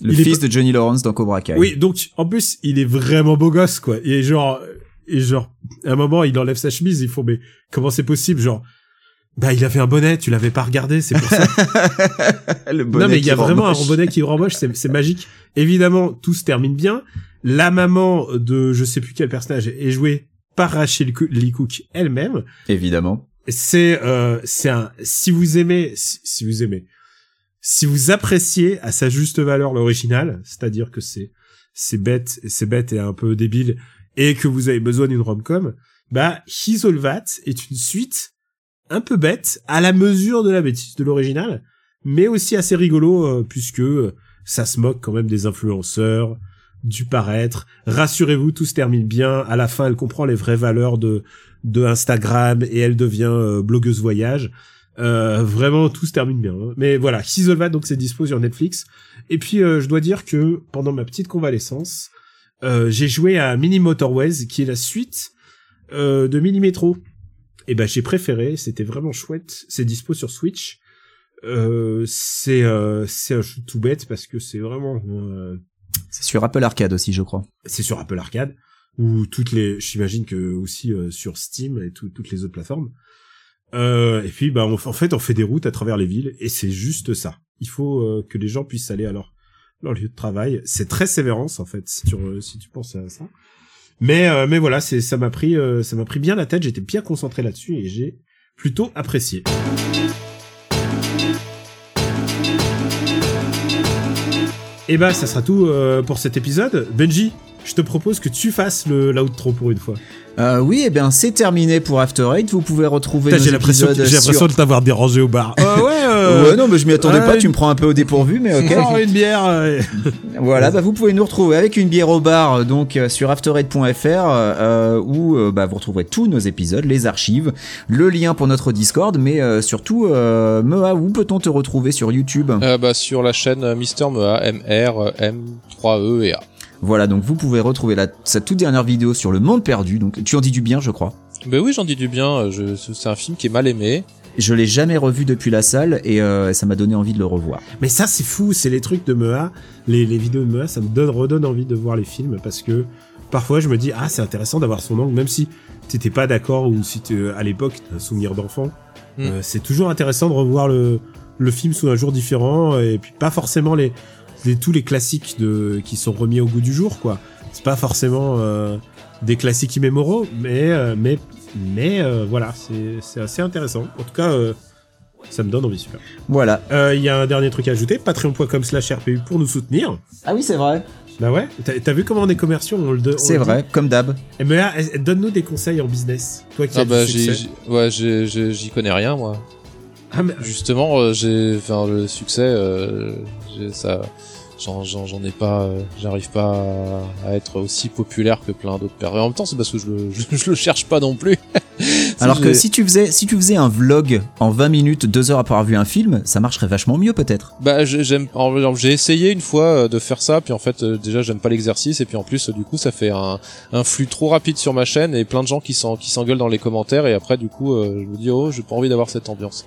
Le Il est fils de Johnny Lawrence dans Cobra Kai. oui, donc en plus il est vraiment beau gosse quoi. Et genre et genre à un moment il enlève sa chemise, il faut mais comment c'est possible genre bah il avait un bonnet, tu l'avais pas regardé, c'est pour ça. le bonnet non mais il y a vraiment moche. un bonnet qui rend moche, c'est c'est magique. Évidemment, tout se termine bien. La maman de je sais plus quel personnage est jouée par Rachel Lee Cook elle-même. Évidemment. C'est euh, c'est un si vous aimez si, si vous aimez si vous appréciez à sa juste valeur l'original, c'est-à-dire que c'est c'est bête c'est bête et un peu débile et que vous avez besoin d'une rom-com, bah His est une suite un peu bête à la mesure de la bêtise de l'original, mais aussi assez rigolo euh, puisque euh, ça se moque quand même des influenceurs, du paraître. Rassurez-vous, tout se termine bien. À la fin, elle comprend les vraies valeurs de de Instagram et elle devient euh, blogueuse voyage. Euh, vraiment, tout se termine bien. hein. Mais voilà, Hisolva, donc c'est dispo sur Netflix. Et puis, je dois dire que pendant ma petite convalescence, euh, j'ai joué à Mini Motorways, qui est la suite euh, de Mini Metro. Et ben, j'ai préféré. C'était vraiment chouette. C'est dispo sur Switch. Euh, c'est euh, c'est un jeu tout bête parce que c'est vraiment euh, C'est sur Apple Arcade aussi, je crois. c'est sur Apple Arcade ou toutes les j'imagine que aussi euh, sur Steam et tout- toutes les autres plateformes euh, et puis bah on, en fait on fait des routes à travers les villes et c'est juste ça il faut que les gens puissent aller à leur lieu de travail. C'est très sévérance en fait si tu si tu penses à ça. Mais euh, mais voilà ça m'a pris euh, ça m'a pris bien la tête. J'étais bien concentré là-dessus et j'ai plutôt apprécié. Et bah ça sera tout euh, pour cet épisode. Benji je te propose que tu fasses le l'outro pour une fois. Euh, oui, et bien c'est terminé pour After Eight. Vous pouvez retrouver Putain, nos J'ai l'impression épisodes j'ai l'impression sur- de t'avoir dérangé au bar. Euh, ouais, euh, Ouais, non, mais je m'y attendais ouais, pas. une- Tu me prends un peu au dépourvu, mais ok. Genre une bière. euh, Voilà, bah vous pouvez nous retrouver avec une bière au bar donc euh, sur afterraid.fr euh, où euh, bah, vous retrouverez tous nos épisodes, les archives, le lien pour notre Discord, mais euh, surtout euh, Mea, où peut-on te retrouver sur YouTube? Euh, bah, sur la chaîne Mister Mea, MR, M3E et A. Voilà, donc vous pouvez retrouver la, sa toute dernière vidéo sur le monde perdu. Donc tu en dis du bien, je crois. Ben oui, j'en dis du bien. Je, c'est un film qui est mal aimé. Je l'ai jamais revu depuis la salle et euh, ça m'a donné envie de le revoir. Mais ça, c'est fou, c'est les trucs de Mea, les, les vidéos de Mea, ça me donne, redonne envie de voir les films parce que parfois je me dis, ah, c'est intéressant d'avoir son angle, même si t'étais pas d'accord ou si t'es- à l'époque t'as un souvenir d'enfant. Mm. Euh, c'est toujours intéressant de revoir le, le film sous un jour différent et puis pas forcément les, les tous les classiques de, qui sont remis au goût du jour, quoi. C'est pas forcément euh, des classiques immémoraux, mais, euh, mais, mais euh, voilà, c'est c'est assez intéressant. En tout cas, euh, ça me donne envie, super. Voilà. Euh, Il y a un dernier truc à ajouter, patreon.com slash RPU pour nous soutenir. Ah oui, c'est vrai. Bah ouais, t'as vu comment on est commerciaux, on le C'est dit. vrai, comme d'hab. Eh là, eh, donne-nous des conseils en business. Toi qui as Ah bah ouais, j'y connais rien moi. Ah, mais- Justement, euh, j'ai, enfin le succès, euh, ça, j'en, ai pas, euh, j'arrive pas à, à être aussi populaire que plein d'autres personnes. En même temps, c'est parce que je le, je, je le cherche pas non plus. Alors que si tu faisais, si tu faisais un vlog en 20 minutes, 2 heures après avoir vu un film, ça marcherait vachement mieux peut-être. Bah j'ai- j'aime essayé une fois euh, de faire ça puis en fait euh, déjà j'aime pas l'exercice et puis en plus du coup ça fait un, un flux trop rapide sur ma chaîne et plein de gens qui s'en qui s'engueulent dans les commentaires et après du coup je me dis oh j'ai pas envie d'avoir cette ambiance.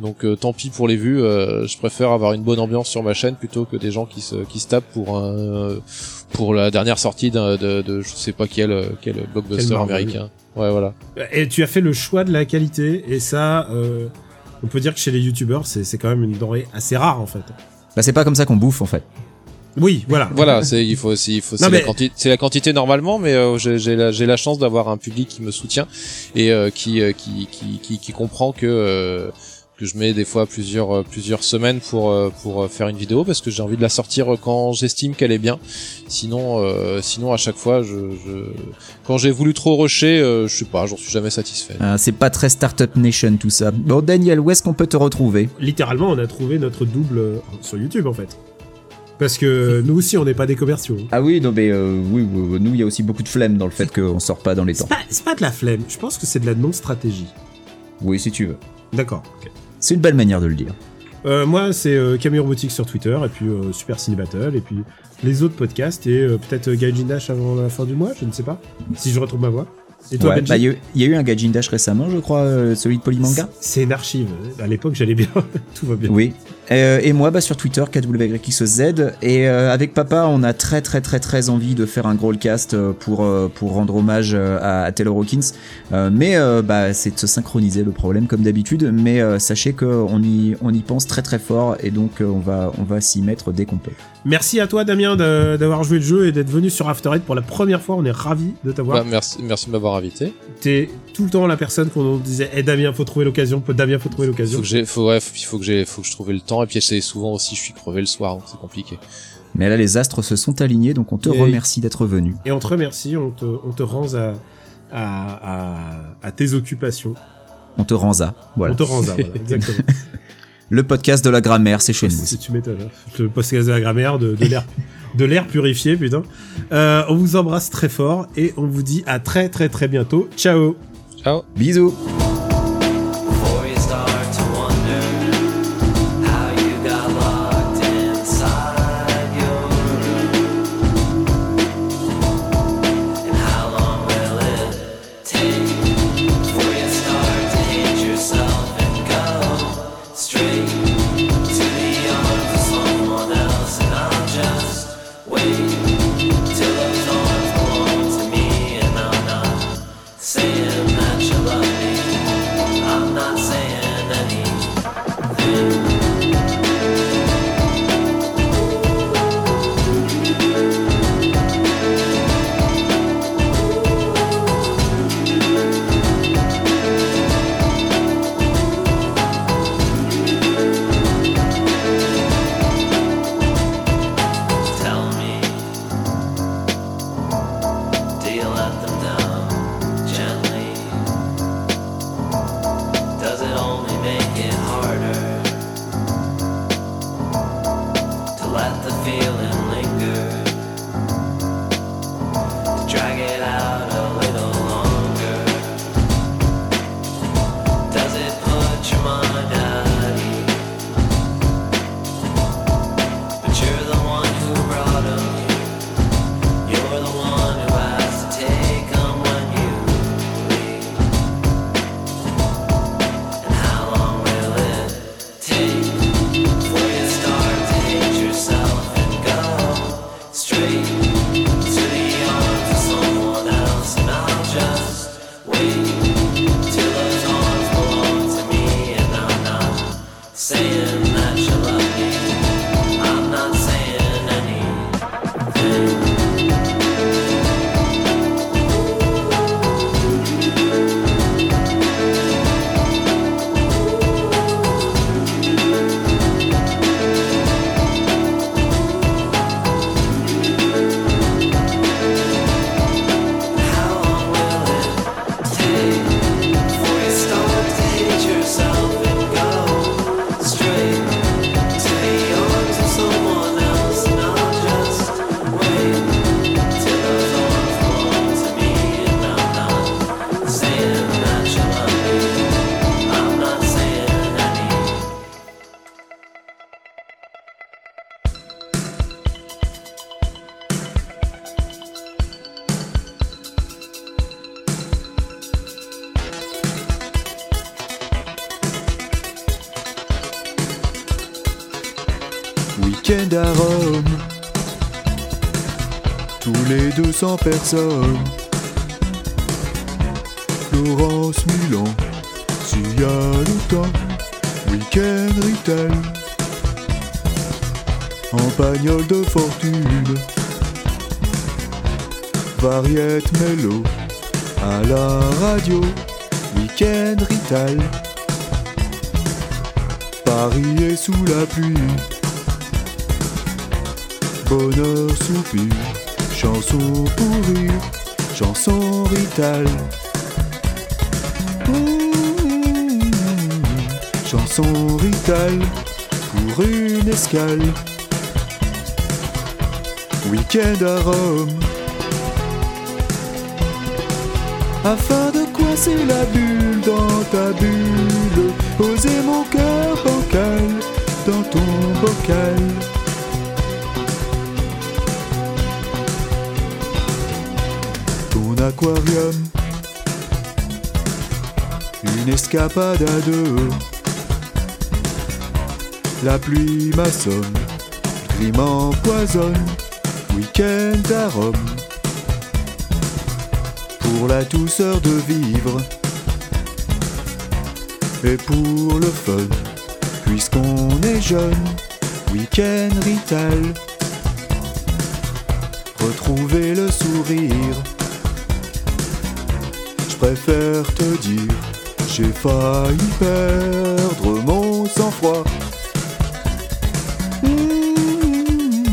Donc euh, tant pis pour les vues, euh, je préfère avoir une bonne ambiance sur ma chaîne plutôt que des gens qui se qui se tapent pour un pour la dernière sortie d'un de, de je sais pas quel quel blockbuster Quel américain. Ouais voilà. Et tu as fait le choix de la qualité, et ça, euh, on peut dire que chez les youtubeurs, c'est c'est quand même une denrée assez rare en fait. Bah c'est pas comme ça qu'on bouffe en fait. Oui, voilà. Voilà, c'est il faut aussi il faut c'est mais- la quantité c'est la quantité normalement mais euh, j'ai j'ai la j'ai la chance d'avoir un public qui me soutient et euh, qui, euh, qui qui qui qui comprend que euh, que je mets des fois plusieurs euh, plusieurs semaines pour euh, pour euh, faire une vidéo parce que j'ai envie de la sortir quand j'estime qu'elle est bien. Sinon euh, sinon à chaque fois je, je quand j'ai voulu trop rusher, euh, je sais pas, j'en suis jamais satisfait. Ah, c'est pas très Startup Nation tout ça. Bon, Daniel, où est-ce qu'on peut te retrouver? Littéralement, on a trouvé notre double sur YouTube en fait. Parce que nous aussi, on n'est pas des commerciaux. Ah oui, non, mais euh, oui, oui, nous, il y a aussi beaucoup de flemme dans le fait qu'on sort pas dans les temps. C'est pas, pas de la flemme, je pense que c'est de la non-stratégie. Oui, si tu veux. D'accord. C'est une belle manière de le dire. Euh, moi, c'est euh, Camille Robotique sur Twitter, et puis euh, Super Ciné Battle, et puis les autres podcasts, et euh, peut-être Gaijin Dash avant la fin du mois, je ne sais pas. Si je retrouve ma voix. Et toi, Ouais, bah, il y, a eu- il y a eu un Gajin Dash récemment, je crois, celui de Polymanga. C'est une archive. À l'époque, j'allais bien. Tout va bien. Oui. Euh, et moi, bah, sur Twitter, KWYXZ. Et euh, avec papa, on a très très très très envie de faire un gros cast euh, pour, euh, pour rendre hommage euh, à, à Taylor Hawkins. Euh, mais bah, c'est de se synchroniser le problème comme d'habitude. Mais sachez qu'on y, on y pense très très fort et donc on va, on va s'y mettre dès qu'on peut. Merci à toi, Damien, d'avoir joué le jeu et d'être venu sur After Eight pour la première fois. On est ravis de t'avoir. Bah, merci merci de m'avoir invité. T'es tout le temps la personne qu'on disait Eh Damien, faut trouver l'occasion. Damien, faut trouver Faut l'occasion. que j'ai faut ouais, faut que j'ai faut que je trouve le temps et puis c'est souvent aussi je suis crevé le soir donc c'est compliqué. Mais là, les astres se sont alignés, donc on te Et- remercie d'être venu. Et on te remercie, on te, on te rend à, à, à, à tes occupations. On te ranza. Voilà. On te rend à, voilà, exactement. Le podcast de la grammaire, c'est chez nous. si tu m'étonnes. hein. Le podcast de la grammaire, de, de l'air. De l'air purifié, putain. Euh, on vous embrasse très fort et on vous dit à très très très bientôt. Ciao Ciao. Bisous. Week-end à Rome. Tous les 200 personnes. Florence, Milan, s'il y a le temps. Week-end Rital. En bagnole de fortune. Variette Mello. À la radio. Week-end Rital. Paris est sous la pluie. Bonheur soupir, chanson pour rire, chanson Rital. Mmh, chanson Rital pour une escale. Week-end à Rome. Afin de coincer la bulle dans ta bulle, poser mon cœur bancal dans ton bocal. Ton aquarium, une escapade à deux. La pluie m'assomme, gris m'empoisonne, week-end à Rome pour la douceur de vivre et pour le fun, puisqu'on est jeune, week-end rital. Retrouver le sourire, préfère te dire, j'ai failli perdre mon sang-froid. Mmh,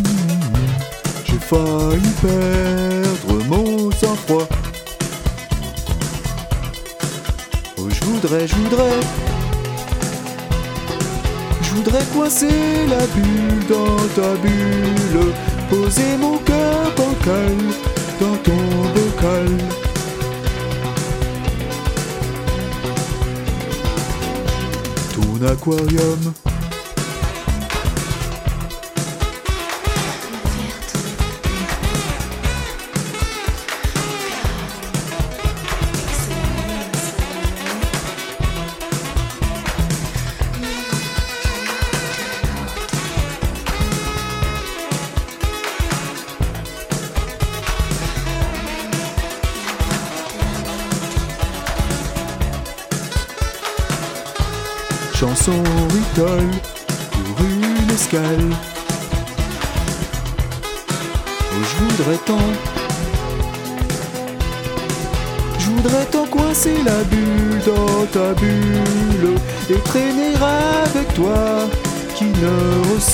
J'ai failli perdre mon sang-froid. Oh, je voudrais, je voudrais. Je voudrais coincer la bulle dans ta bulle. Poser mon cœur bancal dans ton bocal. aquarium.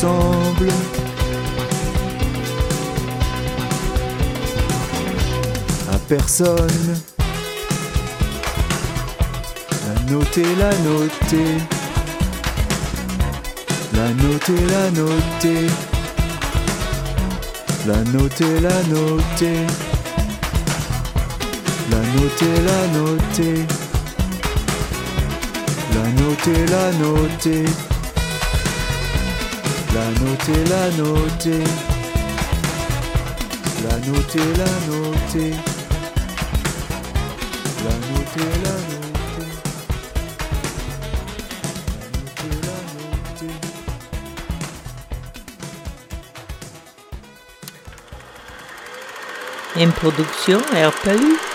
Ne ressemble à personne. La noter, la noter. La noter, la noter. La noter, la noter. La noter, la noter. La noter, la noter. La noter, la noter. La noter, la noter. La noter, la noter. La noter, la RPU.